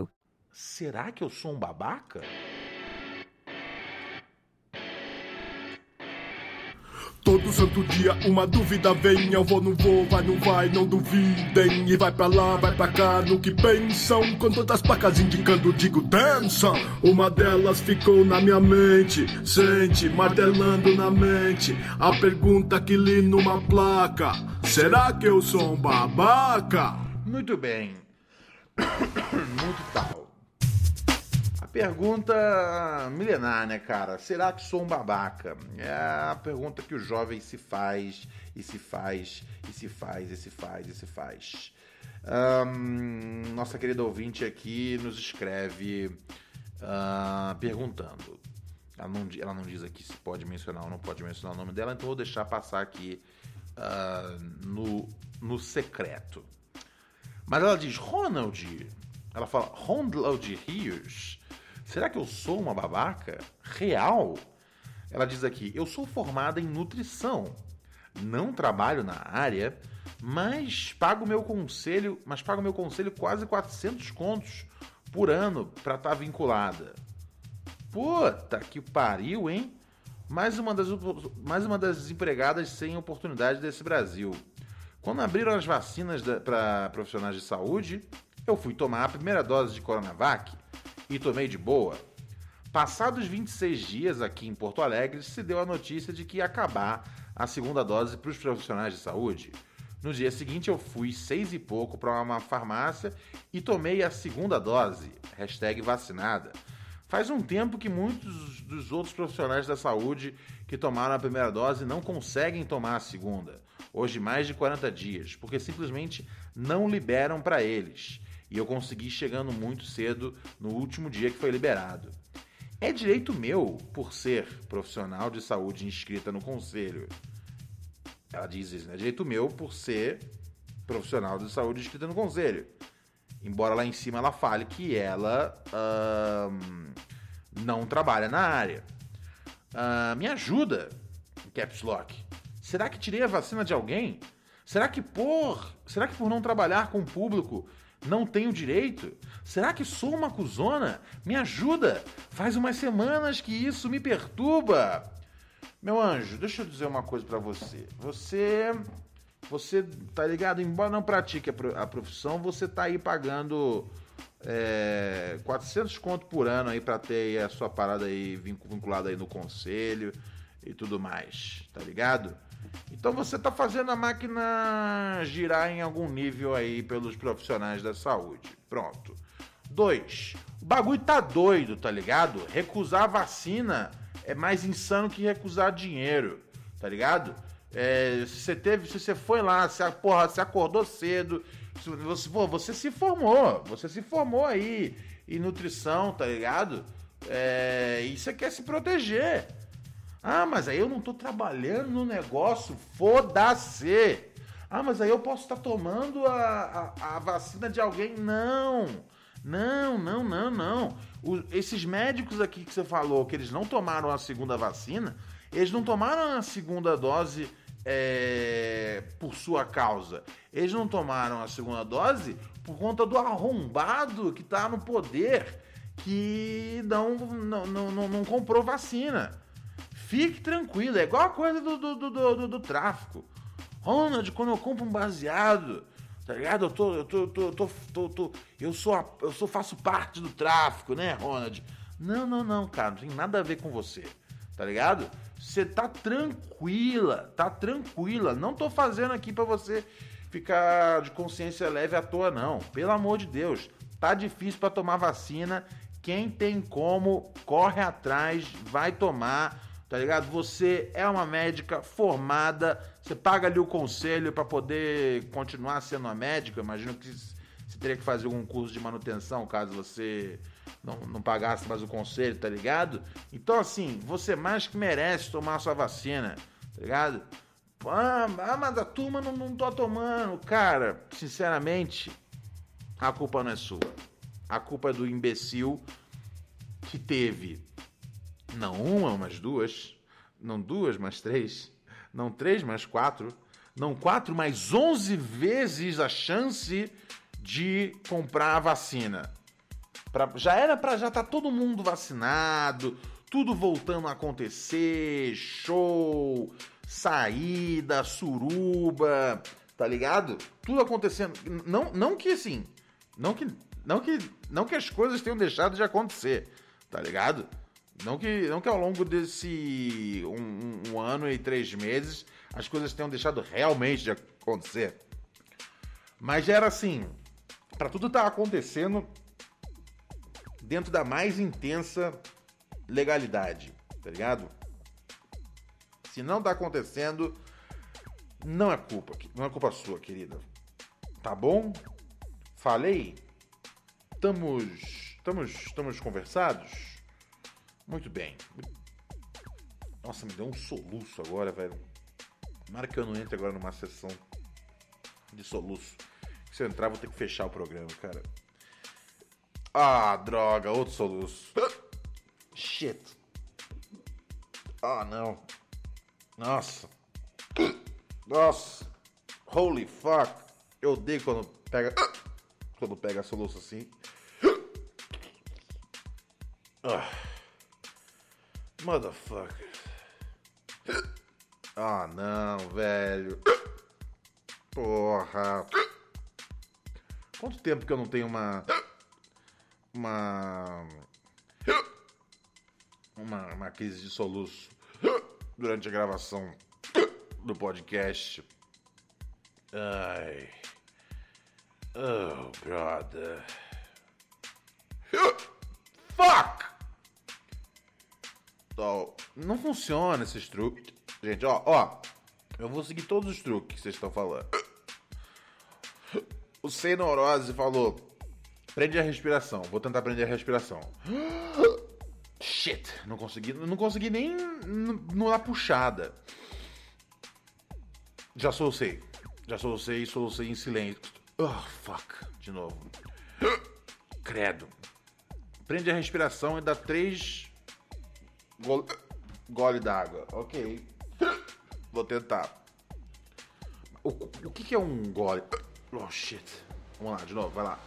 Será que eu sou um babaca? Todo santo dia uma dúvida vem, eu vou, não vou, vai, não vai, não duvidem. E vai pra lá, vai pra cá, no que pensam. Com todas as placas indicando, digo, dança. Uma delas ficou na minha mente, sente, martelando na mente. A pergunta que li numa placa: Será que eu sou um babaca? Muito bem. Muito tal. Pergunta milenar, né, cara? Será que sou um babaca? É a pergunta que o jovem se faz, e se faz, e se faz, e se faz, e se faz. Nossa querida ouvinte aqui nos escreve ah, perguntando. Ela não, ela não diz aqui se pode mencionar ou não pode mencionar o nome dela, então vou deixar passar aqui ah, no, no secreto. Mas ela diz, Ronald, ela fala, Ronald Rios, será que eu sou uma babaca? Real? Ela diz aqui, eu sou formada em nutrição, não trabalho na área, mas pago meu conselho, mas pago meu conselho quase 400 contos por ano para estar vinculada. Puta que pariu, hein? Mais uma das, mais uma das desempregadas sem oportunidade desse Brasil. Quando abriram as vacinas para profissionais de saúde, eu fui tomar a primeira dose de Coronavac e tomei de boa. Passados 26 dias aqui em Porto Alegre, se deu a notícia de que ia acabar a segunda dose para os profissionais de saúde. No dia seguinte, eu fui seis e pouco para uma farmácia e tomei a segunda dose, hashtag vacinada. Faz um tempo que muitos dos outros profissionais da saúde que tomaram a primeira dose não conseguem tomar a segunda, hoje mais de 40 dias, porque simplesmente não liberam para eles. E eu consegui chegando muito cedo no último dia que foi liberado. É direito meu, por ser profissional de saúde inscrita no conselho. Ela diz isso, né? É direito meu por ser profissional de saúde inscrita no conselho. Embora lá em cima ela fale que ela não trabalha na área. Uh, me ajuda, Caps Lock. Será que tirei a vacina de alguém? Será que por, será que por não trabalhar com o público não tenho direito? Será que sou uma cuzona? Me ajuda! Faz umas semanas que isso me perturba. Meu anjo, deixa eu dizer uma coisa para você. Você você tá ligado? Embora não pratique a profissão, você tá aí pagando é, 400 conto por ano aí para ter a sua parada aí vinculada aí no conselho e tudo mais, tá ligado? Então você tá fazendo a máquina girar em algum nível aí pelos profissionais da saúde. Pronto. Dois, o bagulho tá doido, tá ligado? Recusar vacina é mais insano que recusar dinheiro, tá ligado? É, se você teve, se você foi lá, se, porra, você acordou cedo, você, pô, você se formou, você se formou aí em nutrição, tá ligado? É, e você quer se proteger. Ah, mas aí eu não tô trabalhando no negócio, foda-se. Ah, mas aí eu posso estar tá tomando a, a, a, vacina de alguém. Não, não, não, não, não. O, esses médicos aqui que você falou que eles não tomaram a segunda vacina, eles não tomaram a segunda dose é, por sua causa. Eles não tomaram a segunda dose por conta do arrombado que está no poder que não, não, não, não, comprou vacina. Fique tranquilo, é igual a coisa do, do, do, do, do tráfico. Ronald, quando eu compro um baseado, tá ligado? Eu tô, eu tô, tô, tô, tô, tô, eu sou, a, eu sou, faço parte do tráfico, né, Ronald? Não, não, não, cara, não tem nada a ver com você, tá ligado? Você tá tranquila, tá tranquila. Não tô fazendo aqui para você ficar de consciência leve à toa, não. Pelo amor de Deus, tá difícil para tomar vacina. Quem tem como, corre atrás, vai tomar, tá ligado? Você é uma médica formada, você paga ali o conselho para poder continuar sendo uma médica. Imagino que você teria que fazer algum curso de manutenção caso você não, não pagasse mais o conselho, tá ligado? Então, assim, você mais que merece tomar sua vacina, tá ligado? Ah, ah mas a turma não, não tô tomando. Cara, sinceramente, a culpa não é sua. A culpa é do imbecil que teve não uma, mas duas, não duas, mas três, não três, mas quatro, não quatro, mas onze vezes a chance de comprar a vacina. Pra, já era para já estar tá todo mundo vacinado, tudo voltando a acontecer, show, saída, suruba, tá ligado? Tudo acontecendo. Não, não que assim, não que, não que, não que as coisas tenham deixado de acontecer, tá ligado? Não que, não que ao longo desse um, um, ano e três meses as coisas tenham deixado realmente de acontecer. Mas era assim, para tudo estar tá acontecendo dentro da mais intensa legalidade, tá ligado? Se não tá acontecendo, não é culpa, não é culpa sua, querida. Tá bom? Falei? Estamos, estamos, estamos conversados? Muito bem. Nossa, me deu um soluço agora, velho. Tomara que eu não entre agora numa sessão de soluço. Se eu entrar, vou ter que fechar o programa, cara. Ah, droga, outro soluço. Shit. Ah, não. Nossa. Nossa. Holy fuck. Eu odeio quando pega. Quando pega soluço assim. Ah. Motherfucker. Ah, não, velho. Porra. Quanto tempo que eu não tenho uma. Uma. Uma, uma crise de soluço durante a gravação do podcast. Ai. Oh, brother. Fuck! Não funciona esses truques. Gente, ó, ó. Eu vou seguir todos os truques que vocês estão falando. O Sei Neurose falou: prende a respiração. Vou tentar prender a respiração. Shit, não consegui, não consegui nem na puxada. Já solucei. Já solucei, solucei em silêncio. Oh, fuck. De novo. Credo. Prende a respiração e dá três gole, gole d'água. Ok. Vou tentar. O, o que, que é um gole? Oh shit. Vamos lá, de novo, vai lá.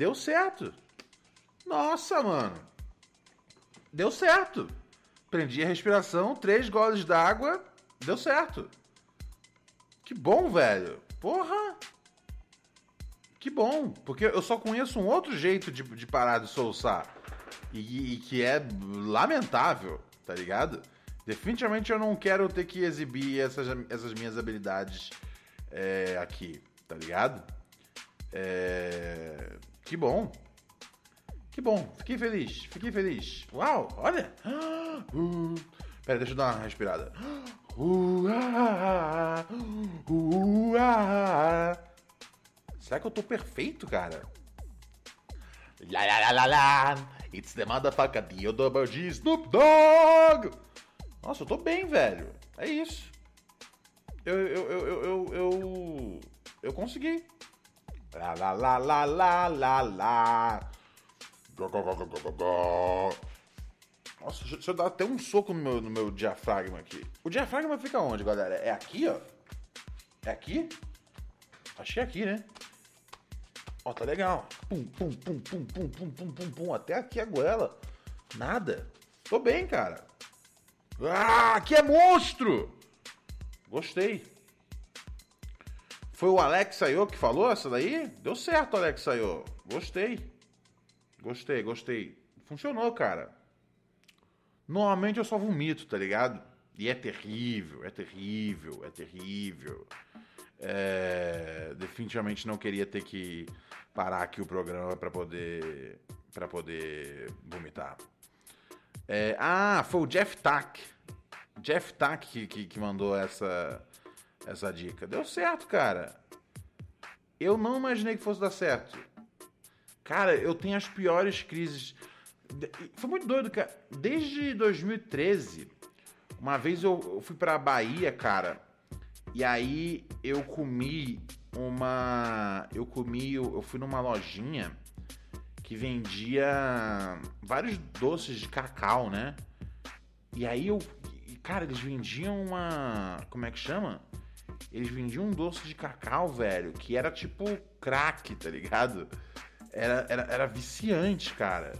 Deu certo. Nossa, mano. Deu certo. Prendi a respiração, três goles d'água, deu certo. Que bom, velho. Porra. Que bom, porque eu só conheço um outro jeito de, de parar de soluçar. E, e, que é lamentável, tá ligado? Definitivamente eu não quero ter que exibir essas, essas minhas habilidades é, aqui, tá ligado? É, que bom. Que bom, fiquei feliz, fiquei feliz. Uau, olha! Uh, pera, deixa eu dar uma respirada. Uh, uh. Será que eu tô perfeito, cara? La la la la la! It's the motherfucker Theodore G. Snoop Dogg! Nossa, eu tô bem, velho. É isso. Eu, eu, eu, eu, eu, eu, eu consegui. La la la la la la la. Nossa, deixa eu dar até um soco no meu, no meu diafragma aqui. O diafragma fica onde, galera? É aqui, ó? É aqui? Acho que é aqui, né? Ó, tá legal. Pum, pum, pum, pum, pum, pum, pum, pum, pum. Até aqui a goela. Nada. Tô bem, cara. Ah, aqui é monstro! Gostei. Foi o Alex Sayô que falou essa daí? Deu certo, Alex Sayô. Gostei. Gostei, gostei. Funcionou, cara. Normalmente eu só vomito, tá ligado? E é terrível, é terrível, é terrível. É, definitivamente não queria ter que parar aqui o programa para poder para poder vomitar. É, ah, foi o Jeff Tack. Jeff Tack que, que, que, mandou essa essa dica. Deu certo, cara. Eu não imaginei que fosse dar certo. Cara, eu tenho as piores crises. Foi muito doido, cara. Desde 2013, uma vez eu, fui pra Bahia, cara e aí eu comi uma. Eu comi. Eu fui numa lojinha que vendia vários doces de cacau, né? E aí eu. Cara, eles vendiam uma. Como é que chama? Eles vendiam um doce de cacau, velho, que era tipo crack, tá ligado? Era, era, era viciante, cara.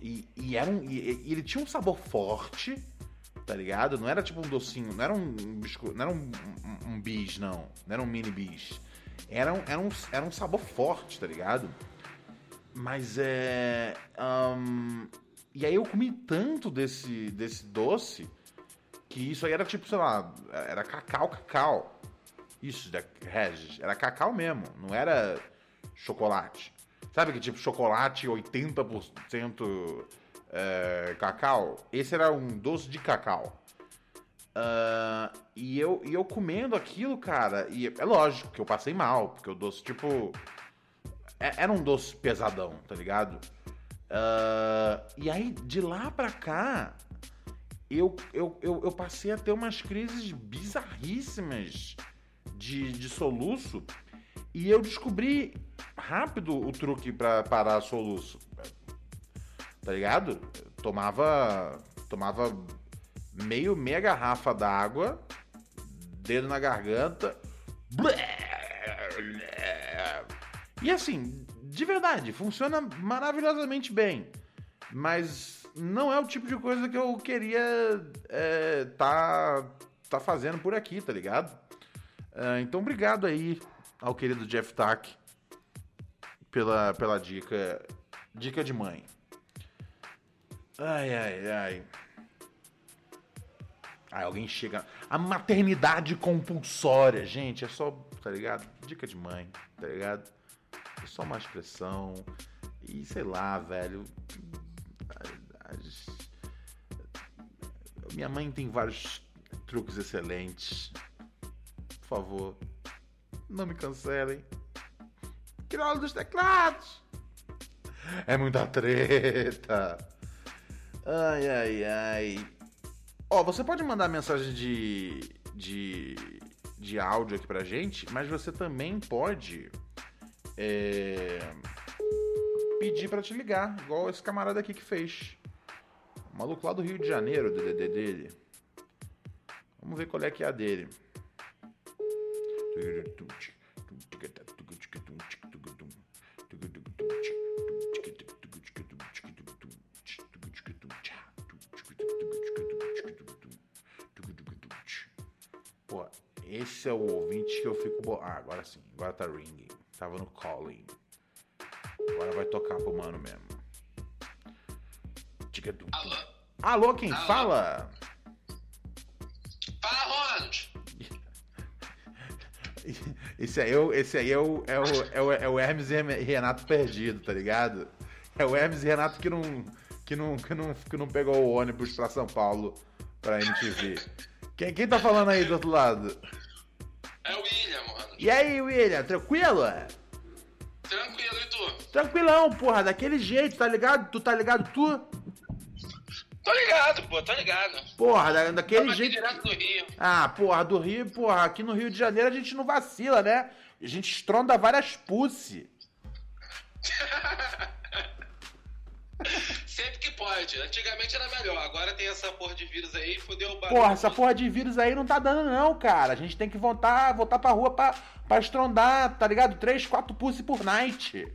E, e era um, e, e ele tinha um sabor forte tá ligado? Não era tipo um docinho, não era um biscoito, não era um, um, um bis, não. Não era um mini bis. Era um, era, um, era um sabor forte, tá ligado? Mas é. Um, e aí eu comi tanto desse, desse doce que isso aí era tipo, sei lá, era cacau, cacau. Isso, da Regis. Era cacau mesmo, não era chocolate. Sabe que tipo chocolate 80% é, cacau. Esse era um doce de cacau. Uh, e, eu, e eu comendo aquilo, cara, e é lógico que eu passei mal, porque o doce, tipo. É, era um doce pesadão, tá ligado? Uh, e aí, de lá pra cá, eu, eu, eu, eu, passei a ter umas crises bizarríssimas de, de soluço e eu descobri rápido o truque pra parar soluço. Tá ligado? Tomava. Tomava meio meia garrafa d'água, dedo na garganta. E assim, de verdade, funciona maravilhosamente bem. Mas não é o tipo de coisa que eu queria é, tá, tá fazendo por aqui, tá ligado? É, então, obrigado aí ao querido Jeff Tack pela, pela dica. Dica de mãe. Ai, ai, ai. Aí alguém chega. A maternidade compulsória, gente, é só, tá ligado? Dica de mãe, tá ligado? É só uma expressão. E sei lá, velho. Minha mãe tem vários truques excelentes. Por favor, não me cancelem. Crioulo dos teclados. É muita treta. Ai, ai, ai. Ó, você pode mandar mensagem de, de, de áudio aqui pra gente, mas você também pode é, pedir para te ligar, igual esse camarada aqui que fez. O maluco lá do Rio de Janeiro, o DDD dele. Vamos ver qual é que é a dele. Pô, esse é o ouvinte que eu fico. Bo... Ah, agora sim. Agora tá ringing. Tava no calling. Agora vai tocar pro mano mesmo. Alô? Alô, quem Alô? fala? Fala, Ronald. Esse aí, é o, esse aí é, o, é, o, é, o, é o Hermes e Renato perdido, tá ligado? É o Hermes e Renato que não, que não, que não, que não pegou o ônibus pra São Paulo pra MTV. Quem, quem tá falando aí do outro lado? É o William, mano. E aí, William, tranquilo? Tranquilo, e tu? Tranquilão, porra, daquele jeito, tá ligado? Tu tá ligado, tu? Tô ligado, pô, tô ligado. Porra, da, daquele jeito. direto do Rio. Ah, porra, do Rio, porra, aqui no Rio de Janeiro a gente não vacila, né? A gente estronda várias pussy. Sempre que pode. Antigamente era melhor. Agora tem essa porra de vírus aí, fodeu o Porra, essa porra de vírus aí não tá dando, não, cara. A gente tem que voltar, voltar pra rua pra, pra estrondar, tá ligado? Três, quatro pussy por night.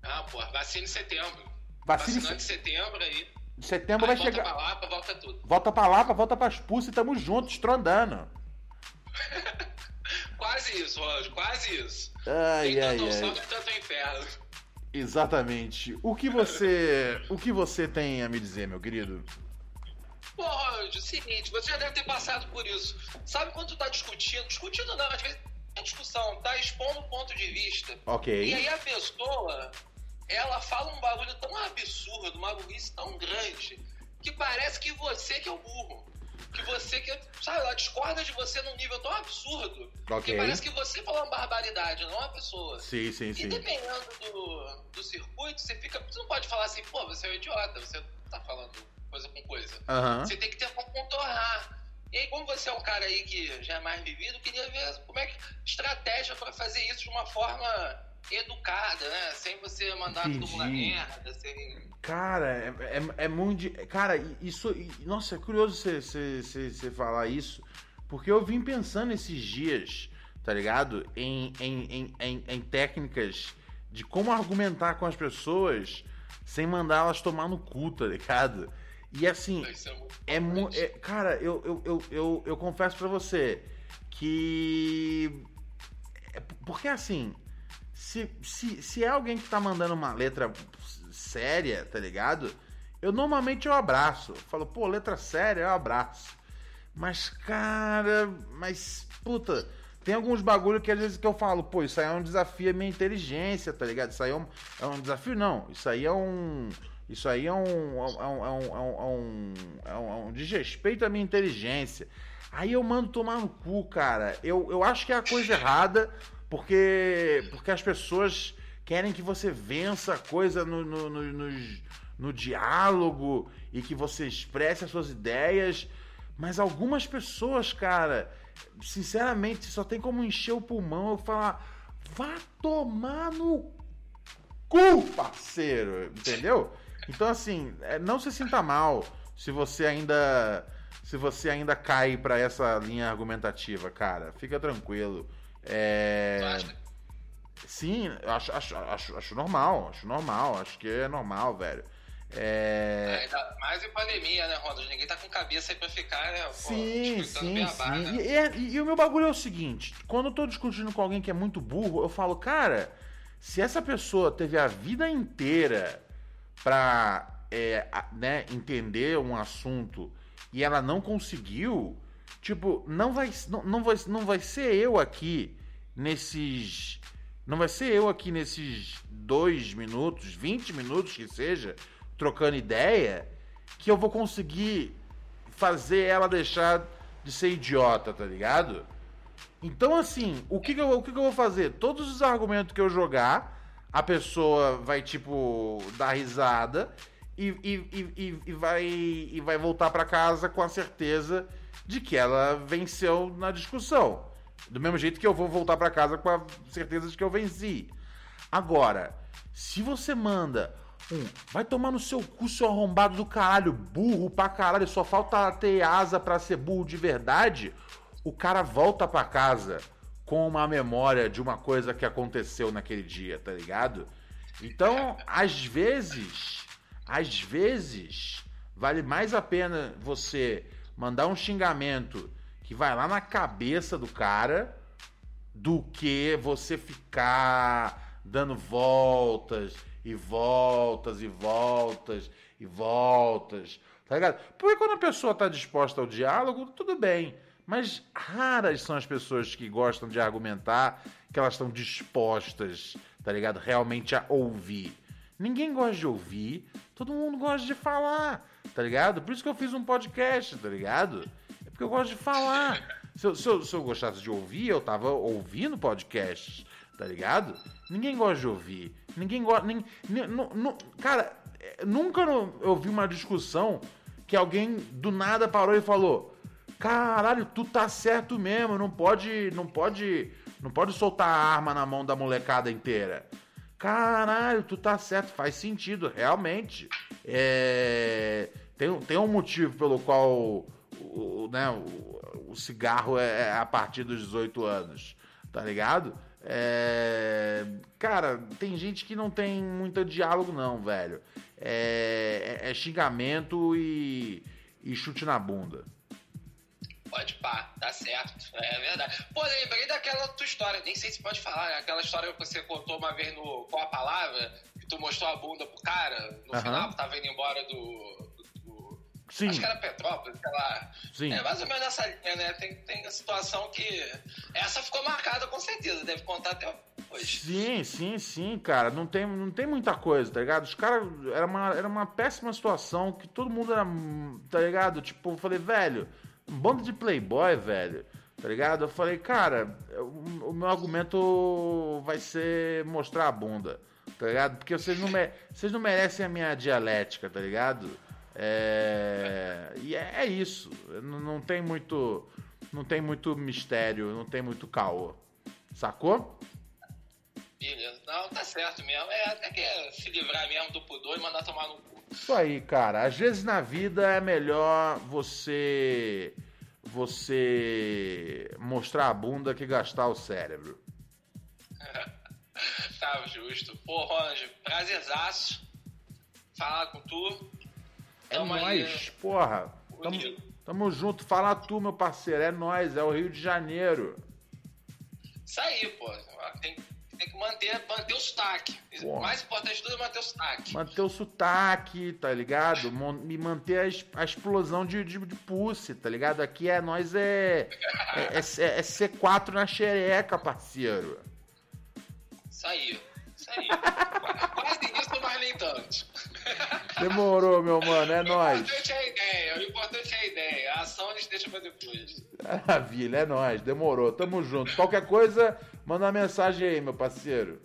Ah, porra, vacina em setembro. Vacina em setembro aí. Em setembro aí vai volta chegar. pra lá, volta tudo. Volta pra lá, volta pras pussy, tamo junto, estrondando. Quase isso, Roger, quase isso. Ai, Tem ai, tanto ai. que tanto inferno. Exatamente. O que você. O que você tem a me dizer, meu querido? Pô, Roger, seguinte, você já deve ter passado por isso. Sabe quando tu tá discutindo? Discutindo não, às vezes é discussão, tá expondo um ponto de vista. Ok. E aí a pessoa, ela fala um bagulho tão absurdo, uma burrice tão grande, que parece que você que é o burro. Que você que, sabe, ela discorda de você num nível tão absurdo Ok. que parece que você falou uma barbaridade, não a pessoa. Sim, sim, E sim. dependendo do, do circuito, você fica. Você não pode falar assim, pô, você é um idiota, você tá falando coisa com coisa. Aham. Você tem que tentar contornar. E aí, como você é um cara aí que já é mais vivido, queria ver como é que estratégia pra fazer isso de uma forma educada, né? Sem você mandar todo mundo na Entendi. merda, sem. Cara, é, é, é muito. de- Cara, isso. Nossa, é curioso você- falar isso. Porque eu vim pensando esses dias, tá ligado? Em, em, em, em, técnicas de como argumentar com as pessoas sem mandá-las tomar no cu, tá ligado? E assim, é muito. cara, eu, eu, eu, eu, eu confesso pra você que. é Porque assim, se, se, se é alguém que tá mandando uma letra séria, tá ligado? Eu normalmente eu abraço. Eu falo, pô, letra séria, eu abraço. Mas, cara, mas, puta, tem alguns bagulho que às vezes que eu falo, pô, isso aí é um desafio à minha inteligência, tá ligado? Isso aí é um, é um desafio, não. Isso aí é um. Isso aí é um. É um, é um, é um, é um, é é desrespeito à minha inteligência. Aí eu mando tomar no cu, cara. Eu, eu acho que é a coisa errada, porque, porque as pessoas querem que você vença a coisa no, no, no, no, no diálogo e que você expresse as suas ideias. Mas algumas pessoas, cara, sinceramente, só tem como encher o pulmão eu falar, vá tomar no cu, parceiro, entendeu? Então, assim, é, não se sinta mal se você ainda se você ainda cai pra essa linha argumentativa, cara. Fica tranquilo. É... Sim, acho, acho, acho, acho normal, acho normal, acho que é normal, velho. É... Ainda mais em pandemia, né, Ronald? Ninguém tá com cabeça aí pra ficar, né? Pô, Sim, sim, beabá, sim. né? E, é- e- e o meu bagulho é o seguinte: quando eu tô discutindo com alguém que é muito burro, eu falo, cara, se essa pessoa teve a vida inteira pra é, né, entender um assunto e ela não conseguiu, tipo, não vai, não, não vai, não vai ser eu aqui nesses. Não vai ser eu aqui nesses dois minutos, 20 minutos que seja, trocando ideia, que eu vou conseguir fazer ela deixar de ser idiota, tá ligado? Então, assim, o que, que, eu, o que, que eu vou fazer? Todos os argumentos que eu jogar, a pessoa vai, tipo, dar risada e, e, e, e- vai, e vai voltar pra casa com a certeza de que ela venceu na discussão. Do mesmo jeito que eu vou voltar pra casa com a certeza de que eu venci. Agora, se você manda um vai tomar no seu cu, seu arrombado do caralho, burro pra caralho, só falta ter asa pra ser burro de verdade, o cara volta pra casa com uma memória de uma coisa que aconteceu naquele dia, tá ligado? Então, às vezes, às vezes, vale mais a pena você mandar um xingamento que vai lá na cabeça do cara do que você ficar dando voltas e voltas e voltas e voltas, tá ligado? Porque quando a pessoa tá disposta ao diálogo, tudo bem. Mas raras são as pessoas que gostam de argumentar, que elas estão dispostas, tá ligado? Realmente a ouvir. Ninguém gosta de ouvir, todo mundo gosta de falar, tá ligado? Por isso que eu fiz um podcast, tá ligado? É porque eu gosto de falar. Se eu, se eu- se eu gostasse de ouvir, eu tava ouvindo podcasts, tá ligado? Ninguém gosta de ouvir. Ninguém gosta. nu- nu- cara, é, nunca eu vi uma discussão que alguém do nada parou e falou: Caralho, tu tá certo mesmo, não pode. Não pode. Não pode soltar a arma na mão da molecada inteira. Caralho, tu tá certo, faz sentido, realmente. É, tem, tem um motivo pelo qual o, o- né, o, o cigarro é é a partir dos 18 anos, tá ligado? É, cara, tem gente que não tem muito diálogo, não, velho. É, é- é xingamento e, e chute na bunda. Pode pá, tá certo. É verdade. Pô, lembrei daquela tua história, nem sei se pode falar, né? aquela história que você contou uma vez no Qual a Palavra, que tu mostrou a bunda pro cara, no Aham. final tava indo embora do. do- Sim. Acho que era Petrópolis, sei lá. Sim. É mais ou menos nessa linha, né? Tem, tem a situação que. Essa ficou marcada com certeza, deve contar até hoje. Sim, sim, sim, cara. Não tem, não tem muita coisa, tá ligado? Os caras. Era uma, era uma péssima situação que todo mundo era. Tá ligado? Tipo, eu falei, velho, um bando de playboy, velho. Tá ligado? Eu falei, cara, o, meu argumento vai ser mostrar a bunda. Tá ligado? Porque vocês não, me- vocês não merecem a minha dialética, tá ligado? É, e é, é isso. Não, não tem muito. Não tem muito mistério, não tem muito caô. Sacou? Beleza. Não, tá certo mesmo. É até que é se livrar mesmo do pudor e mandar tomar no cu. Isso aí, cara. Às vezes na vida é melhor você você mostrar a bunda que gastar o cérebro. Tá justo. Pô, Ronald, prazerzaço falar com tu. É Tamo aí. nóis, porra. Tamo, tamo junto. Fala tu, meu parceiro. É nóis, é o Rio de Janeiro. Isso aí, pô. Tem, tem que manter, manter o sotaque. O mais importante de tudo é manter o sotaque. Manter o sotaque, tá ligado? Me manter a, a explosão de, de, de pussy, tá ligado? Aqui é nós é, é, é, é C4 na xereca, parceiro. Isso aí. Isso aí. Qua- Quase isso, mas nem tanto. Demorou, meu mano. É O nóis. importante é a ideia. O importante é a ideia. A ação a gente deixa pra depois. Maravilha, é nóis. Demorou. Tamo junto. Qualquer coisa, manda uma mensagem aí, meu parceiro.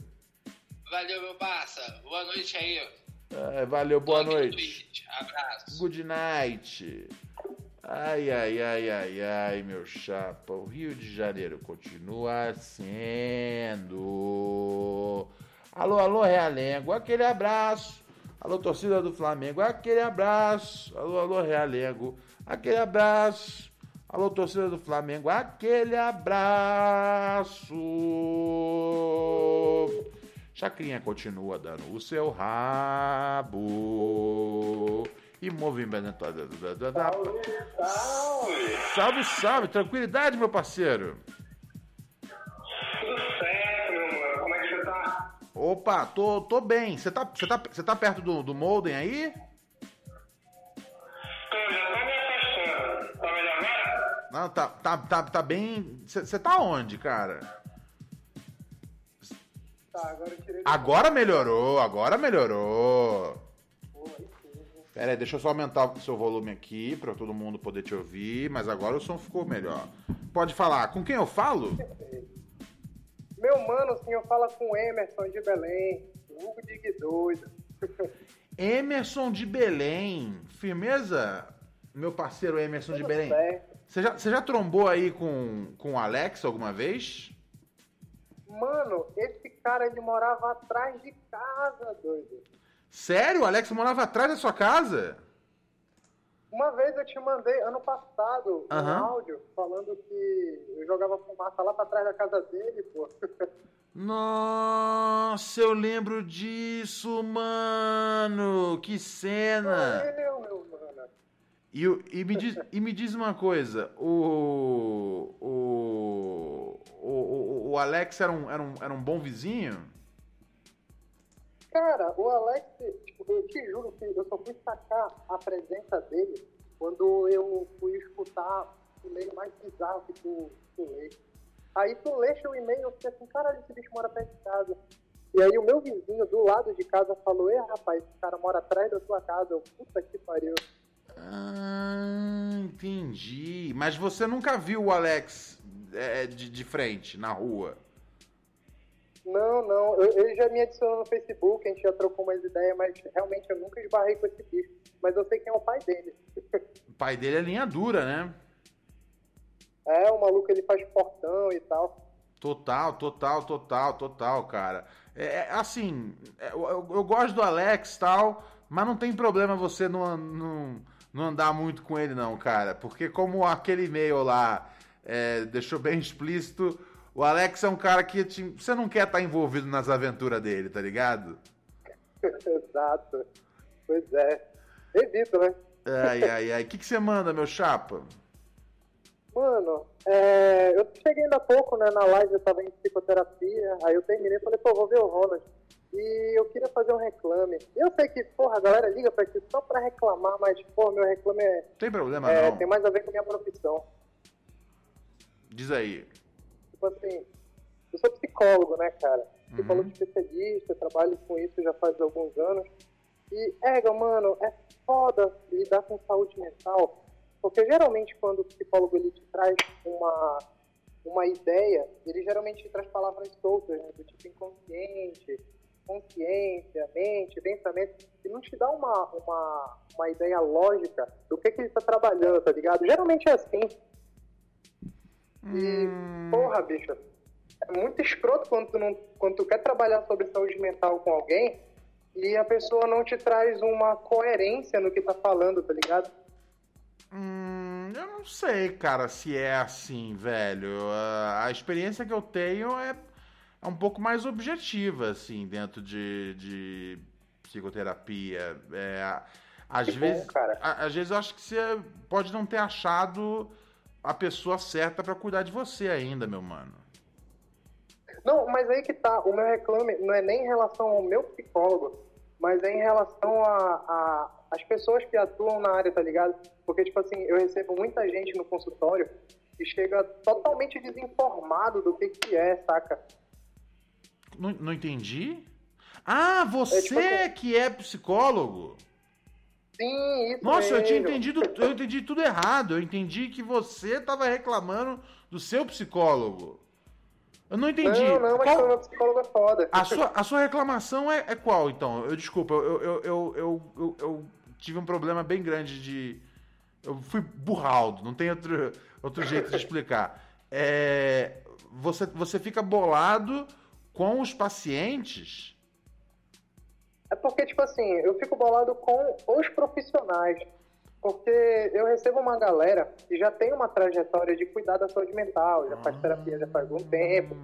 Valeu, meu parça. Boa noite aí. É, valeu, boa noite. Twitch. Abraço. Good night. Ai, ai, ai, ai, ai, meu chapa. O Rio de Janeiro continua sendo. Alô, alô, Realengo, aquele abraço. Alô, torcida do Flamengo, aquele abraço. Alô, alô, Realengo, aquele abraço. Alô, torcida do Flamengo, aquele abraço. Chacrinha continua dando o seu rabo e movimento. Salve, salve! Salve, salve! Tranquilidade, meu parceiro! Tudo certo, meu mano. Como é que você tá? Opa, tô, tô bem. Você tá, você tá, você tá perto do, do Molden aí? Tô, já Não, tá, tá, tá, tá bem. Você tá onde, cara? Tá, agora eu tirei. Agora melhorou, agora melhorou. Pera aí, deixa eu só aumentar o seu volume aqui pra todo mundo poder te ouvir, mas agora o som ficou melhor. Pode falar, com quem eu falo? Meu mano, o senhor fala com Emerson de Belém. Hugo Dig doido. Emerson de Belém. Firmeza, meu parceiro Emerson de Tudo Belém. certo. Você já, você já trombou aí com, com o Alex alguma vez? Mano, esse cara ele morava atrás de casa, doido. Sério? O Alex morava atrás da sua casa? Uma vez eu te mandei, ano passado, um Aham. áudio falando que eu jogava fumaça lá pra trás da casa dele, pô. Nossa, eu lembro disso, mano! Que cena! Eu, meu mano. E, e, me diz, e me diz uma coisa, o. O. O, o, Alex era um, era, um, era um bom vizinho? Cara, o Alex, tipo, eu te juro que eu só fui sacar a presença dele quando eu fui escutar o e-mail mais bizarro que tu, tu lê. Aí tu leste o e-mail e eu fiquei assim, caralho, esse bicho mora perto de casa. E aí o meu vizinho do lado de casa falou, ei rapaz, esse cara mora atrás da tua casa. Eu, puta que pariu. Ah, entendi. Mas você nunca viu o Alex é, de, de frente, na rua? Não, não, eu- ele já me adicionou no Facebook, a gente já trocou umas ideias, mas realmente eu nunca esbarrei com esse bicho. Mas eu sei quem é o pai dele. O pai dele é linha dura, né? É, o maluco ele faz portão e tal. Total, total, total, total, cara. É, é, assim, é, eu, eu- eu gosto do Alex tal, mas não tem problema você não, não, não andar muito com ele, não, cara. Porque como aquele e-mail lá é, deixou bem explícito, o Alex é um cara que te- você não quer estar envolvido nas aventuras dele, tá ligado? Exato. Pois é. Evito, né? Ai, ai, ai. O que, que você manda, meu chapa? Mano, é, eu cheguei ainda há pouco, né, na live, eu tava em psicoterapia, aí eu terminei e falei, pô, vou ver o Ronald. E eu queria fazer um reclame. Eu sei que, porra, a galera liga pra aqui só pra reclamar, mas, pô, meu reclame é, tem problema, é, não. tem mais a ver com a minha profissão. Diz aí. Tipo assim, eu sou psicólogo, né, cara? Psicólogo especialista, trabalho com isso já faz alguns anos. E, ega, mano, é foda lidar com saúde mental, porque geralmente quando o psicólogo ele te traz uma, uma ideia, ele geralmente te traz palavras soltas, né, do tipo inconsciente, consciência, mente, pensamento, e não te dá uma, uma, uma ideia lógica do que, que ele tá trabalhando, tá ligado? Geralmente é assim. E, porra, bicho, é muito escroto quando tu, não, quando tu quer trabalhar sobre saúde mental com alguém e a pessoa não te traz uma coerência no que tá falando, tá ligado? Hum, eu não sei, cara, se é assim, velho. A experiência que eu tenho é, é um pouco mais objetiva, assim, dentro de, de psicoterapia. É, às Que vezes, a- às vezes eu acho que você pode não ter achado a pessoa certa pra cuidar de você ainda, meu mano. Não, mas aí que tá, o meu reclame não é nem em relação ao meu psicólogo, mas é em relação a, a as pessoas que atuam na área, tá ligado? Porque, tipo assim, eu recebo muita gente no consultório que chega totalmente desinformado do que que é, saca? Não, não entendi? Ah, você tipo assim- que é psicólogo? Sim, isso Nossa, eu tinha mesmo. entendido, eu entendi tudo errado. Eu entendi que você tava reclamando do seu psicólogo. Eu não entendi. Não, não, mas Qual- o meu psicólogo é foda. a, sua, a sua reclamação é, é qual, então? Eu desculpa, eu, eu, eu, eu, eu, eu tive um problema bem grande de, Eu fui burraldo, não tem outro, outro jeito de explicar. É, você, você fica bolado com os pacientes? É porque, tipo assim, eu fico bolado com os profissionais. Porque eu recebo uma galera que já tem uma trajetória de cuidar da saúde mental, já faz terapia já faz algum tempo.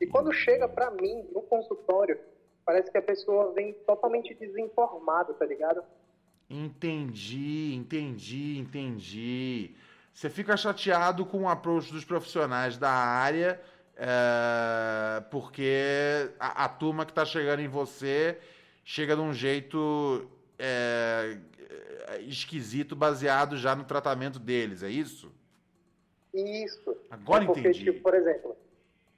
E quando chega pra mim no consultório, parece que a pessoa vem totalmente desinformada, tá ligado? Entendi, entendi, entendi. Você fica chateado com o approach dos profissionais da área, é, porque a, a turma que está chegando em você chega de um jeito é, esquisito, baseado já no tratamento deles, é isso? Isso. Agora é porque, entendi. Tipo, por exemplo,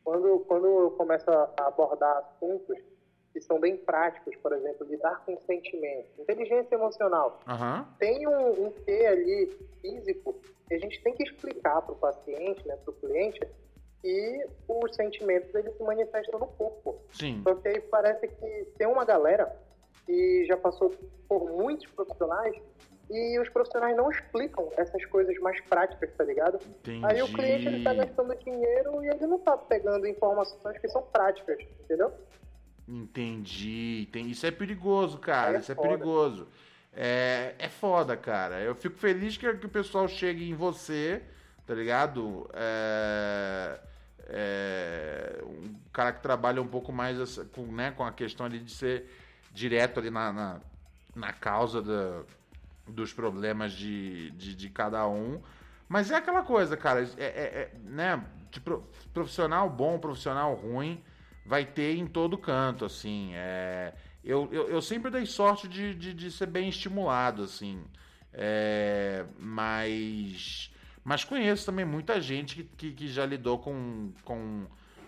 quando, quando eu começo a abordar assuntos que são bem práticos, por exemplo, lidar com sentimentos, inteligência emocional, Aham. tem um, um quê ali físico que a gente tem que explicar para o paciente, né, para o cliente, que os sentimentos eles se manifestam no corpo. Sim. Só que aí parece que tem uma galera que já passou por muitos profissionais e os profissionais não explicam essas coisas mais práticas, tá ligado? Entendi. Aí o cliente ele tá gastando dinheiro e ele não tá pegando informações que são práticas, entendeu? Entendi. Tem... Isso é perigoso, cara. É Isso é foda. perigoso. É, é foda, cara. Eu fico feliz que, que o pessoal chegue em você, tá ligado? É, é, um cara que trabalha um pouco mais com, né, com a questão ali de ser direto ali na, na, na causa da, dos problemas de, de, de cada um. Mas é aquela coisa, cara, é, é- é, né, de pro- profissional bom, profissional ruim, vai ter em todo canto, assim. É, eu, eu, eu sempre dei sorte de, de, de ser bem estimulado, assim. É, mas, mas conheço também muita gente que, que, que já lidou com, com,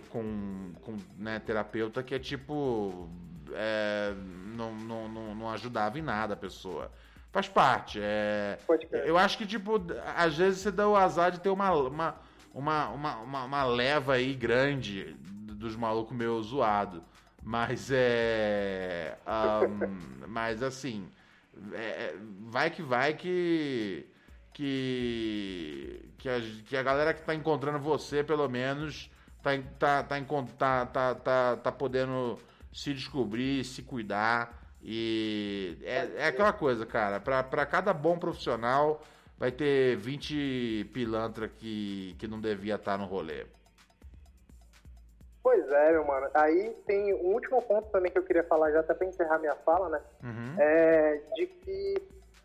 com, com né, terapeuta que é tipo. é, não, não, não, não ajudava em nada a pessoa. Faz parte. É, eu acho que, tipo, às vezes você dá o azar de ter uma, uma, uma, uma, uma, leva aí grande dos malucos meio zoado. Mas é. ahn, mas assim. é, vai que vai que. Que. Que a, que a galera que tá encontrando você, pelo menos, tá, em- tá, tá, encon- tá, tá, tá, tá podendo se descobrir, se cuidar. E é, é aquela coisa, cara. Pra cada bom profissional, vai ter 20 pilantra que, que não devia estar no rolê. Pois é, meu mano. Aí tem um último ponto também que eu queria falar, já até pra encerrar minha fala, né? Uhum. É de que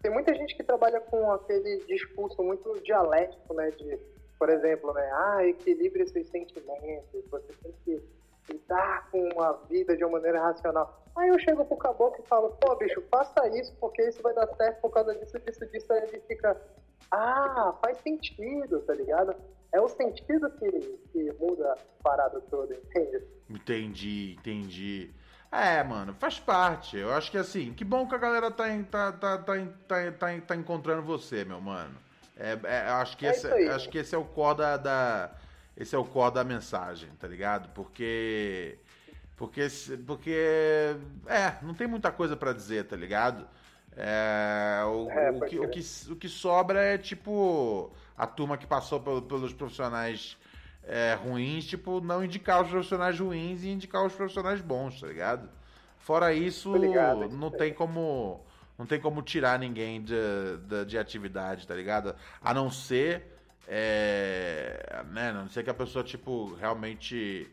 tem muita gente que trabalha com aquele discurso muito dialético, né? De, por exemplo, né? Ah, equilibre seus sentimentos, você tem que lidar com a vida de uma maneira racional. Aí eu chego pro caboclo e falo, pô, bicho, faça isso, porque isso vai dar certo por causa disso, disso, disso. Aí ele fica, ah, faz sentido, tá ligado? É o sentido que, que muda a parada toda, entende? Entendi, entendi. É, mano, faz parte. Eu acho que assim, que bom que a galera tá, em- tá, tá, tá, tá, tá, tá encontrando você, meu mano. É, é, acho que É esse, acho que esse é o core da, da- esse é o core da mensagem, tá ligado? Porque porque porque é, não tem muita coisa pra dizer, tá ligado? É, o, É, o que, o, que, o que sobra é tipo a turma que passou pelo- pelos profissionais é, ruins, tipo, não indicar os profissionais ruins e indicar os profissionais bons, tá ligado? Fora isso, ligado, não tem como. Não tem como tirar ninguém de, de, de atividade, tá ligado? A não ser. É, né, a não ser que a pessoa, tipo, realmente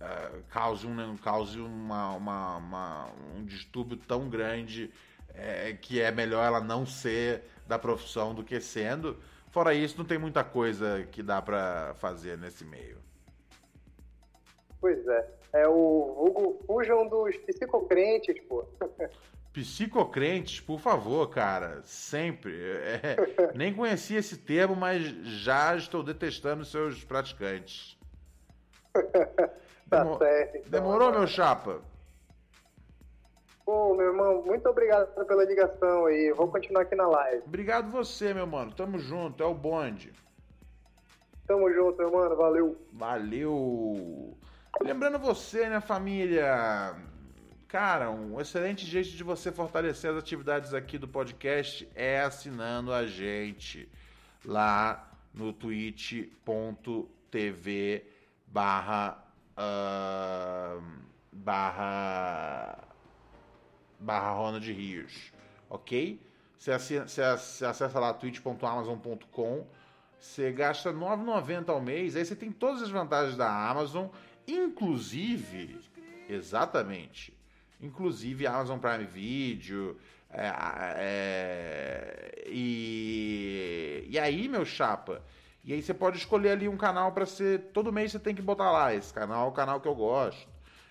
é, cause, um, cause uma, uma- uma- um distúrbio tão grande é, que é melhor ela não ser da profissão do que sendo. Fora isso, não tem muita coisa que dá pra fazer nesse meio. Pois é. É o vulgo fujam dos psicocrentes, pô. Psicocrentes, por favor, cara, sempre. É, nem conhecia esse termo, mas já estou detestando seus praticantes. Tá certo. então. Demorou, meu chapa? Pô, meu irmão, muito obrigado pela ligação aí. Vou continuar aqui na live. Obrigado você, meu mano. Tamo junto, é o bonde. Tamo junto, meu mano. Valeu. Valeu. Lembrando você, né, família? Cara, um excelente jeito de você fortalecer as atividades aqui do podcast é assinando a gente lá no twitch.tv barra uh, barra barra Ronald Rios, ok? Você, acessa lá twitch.amazon.com você gasta R$ 9,90 ao mês, aí você tem todas as vantagens da Amazon, inclusive, exatamente, inclusive Amazon Prime Video, é, é, e, e aí, meu chapa, e aí você pode escolher ali um canal para ser, todo mês você tem que botar lá, esse canal é o canal que eu gosto,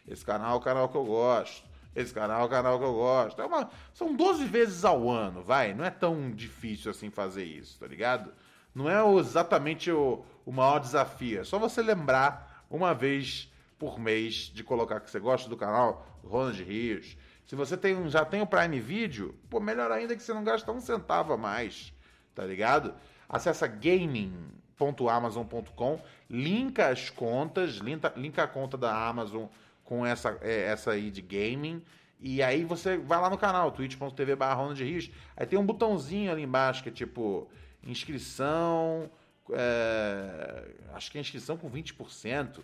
esse canal é o canal que eu gosto, esse canal é o canal que eu gosto. É uma, são 12 vezes ao ano, vai, não é tão difícil assim fazer isso, tá ligado? Não é exatamente o, o maior desafio. É só você lembrar uma vez por mês de colocar que você gosta do canal Ronald Rios. Se você tem, já tem o Prime Video, pô, melhor ainda que você não gasta um centavo a mais, tá ligado? Acesse gaming.amazon.com, linka as contas, linka, linka a conta da Amazon com essa, é, essa aí de gaming. E aí você vai lá no canal, twitch.tv barra. Aí tem um botãozinho ali embaixo que é tipo inscrição, é, acho que é inscrição com 20%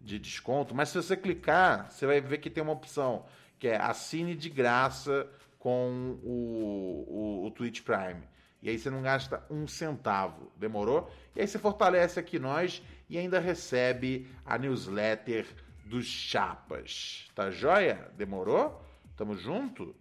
de desconto, mas se você clicar, você vai ver que tem uma opção que é assine de graça com o, o, o Twitch Prime. E aí você não gasta um centavo, demorou? E aí você fortalece aqui nós e ainda recebe a newsletter dos chapas. Tá joia? Demorou? Tamo junto?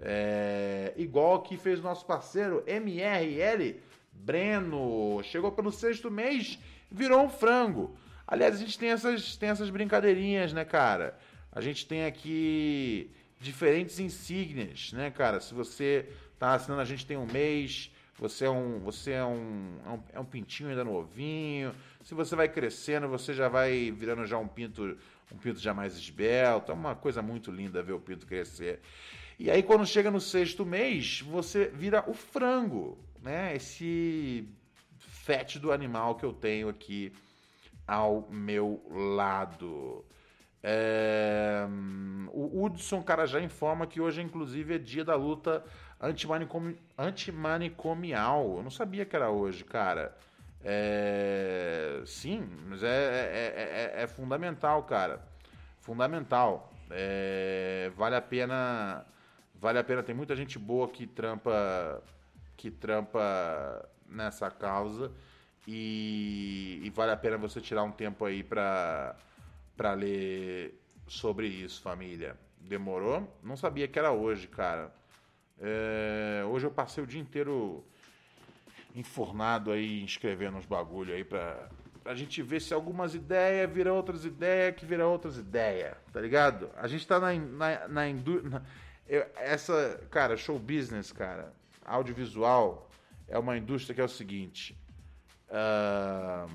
É, igual que fez nosso parceiro MRL Breno chegou pelo sexto mês, virou um frango. Aliás, a gente tem essas, tem essas brincadeirinhas, né, cara? A gente tem aqui diferentes insígnias, né, cara? Se você tá assinando a gente tem um mês, você é um, você é um, é um, é um pintinho ainda novinho. Se você vai crescendo, você já vai virando já um pinto, um pinto já mais esbelto. É uma coisa muito linda ver o pinto crescer. E aí, quando chega no sexto mês, você vira o frango né, esse fétido animal que eu tenho aqui ao meu lado. É... O Hudson, cara, já informa que hoje, inclusive, é dia da luta antimanicomi... antimanicomial. Eu não sabia que era hoje, cara. É... Sim, mas é, é, é, é fundamental, cara. Fundamental. É, vale a pena. Vale a pena. Tem muita gente boa que trampa que trampa nessa causa e, e vale a pena você tirar um tempo aí para para ler sobre isso, família. Demorou? Não sabia que era hoje, cara. É, hoje eu passei o dia inteiro enfornado aí, escrevendo uns bagulho aí pra, pra gente ver se algumas ideias viram outras ideias, que viram outras ideias, tá ligado? A gente tá na, na, na indústria. Essa, cara, show business, cara audiovisual é uma indústria que é o seguinte: uh,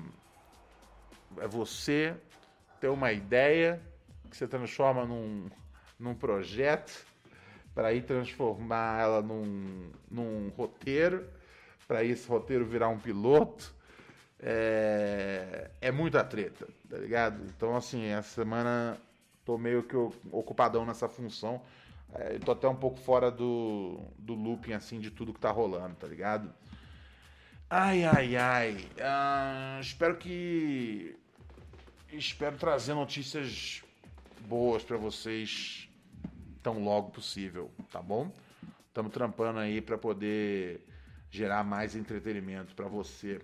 é você ter uma ideia que você transforma num, num projeto para ir transformar ela num, num roteiro, para esse roteiro virar um piloto. É, é muita treta, tá ligado? Então, assim, essa semana tô meio que ocupadão nessa função. É, tô até um pouco fora do, do looping, assim, de tudo que tá rolando, tá ligado? Ai, ai, ai. Ah, espero que. Espero trazer notícias boas para vocês tão logo possível, tá bom? Estamos trampando aí para poder gerar mais entretenimento para você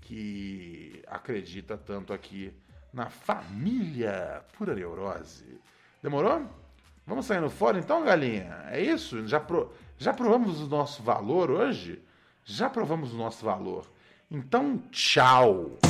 que acredita tanto aqui na família pura neurose. Demorou? Vamos saindo fora então, galinha? É isso? Já, pro... Já provamos o nosso valor hoje? Já provamos o nosso valor. Então, tchau!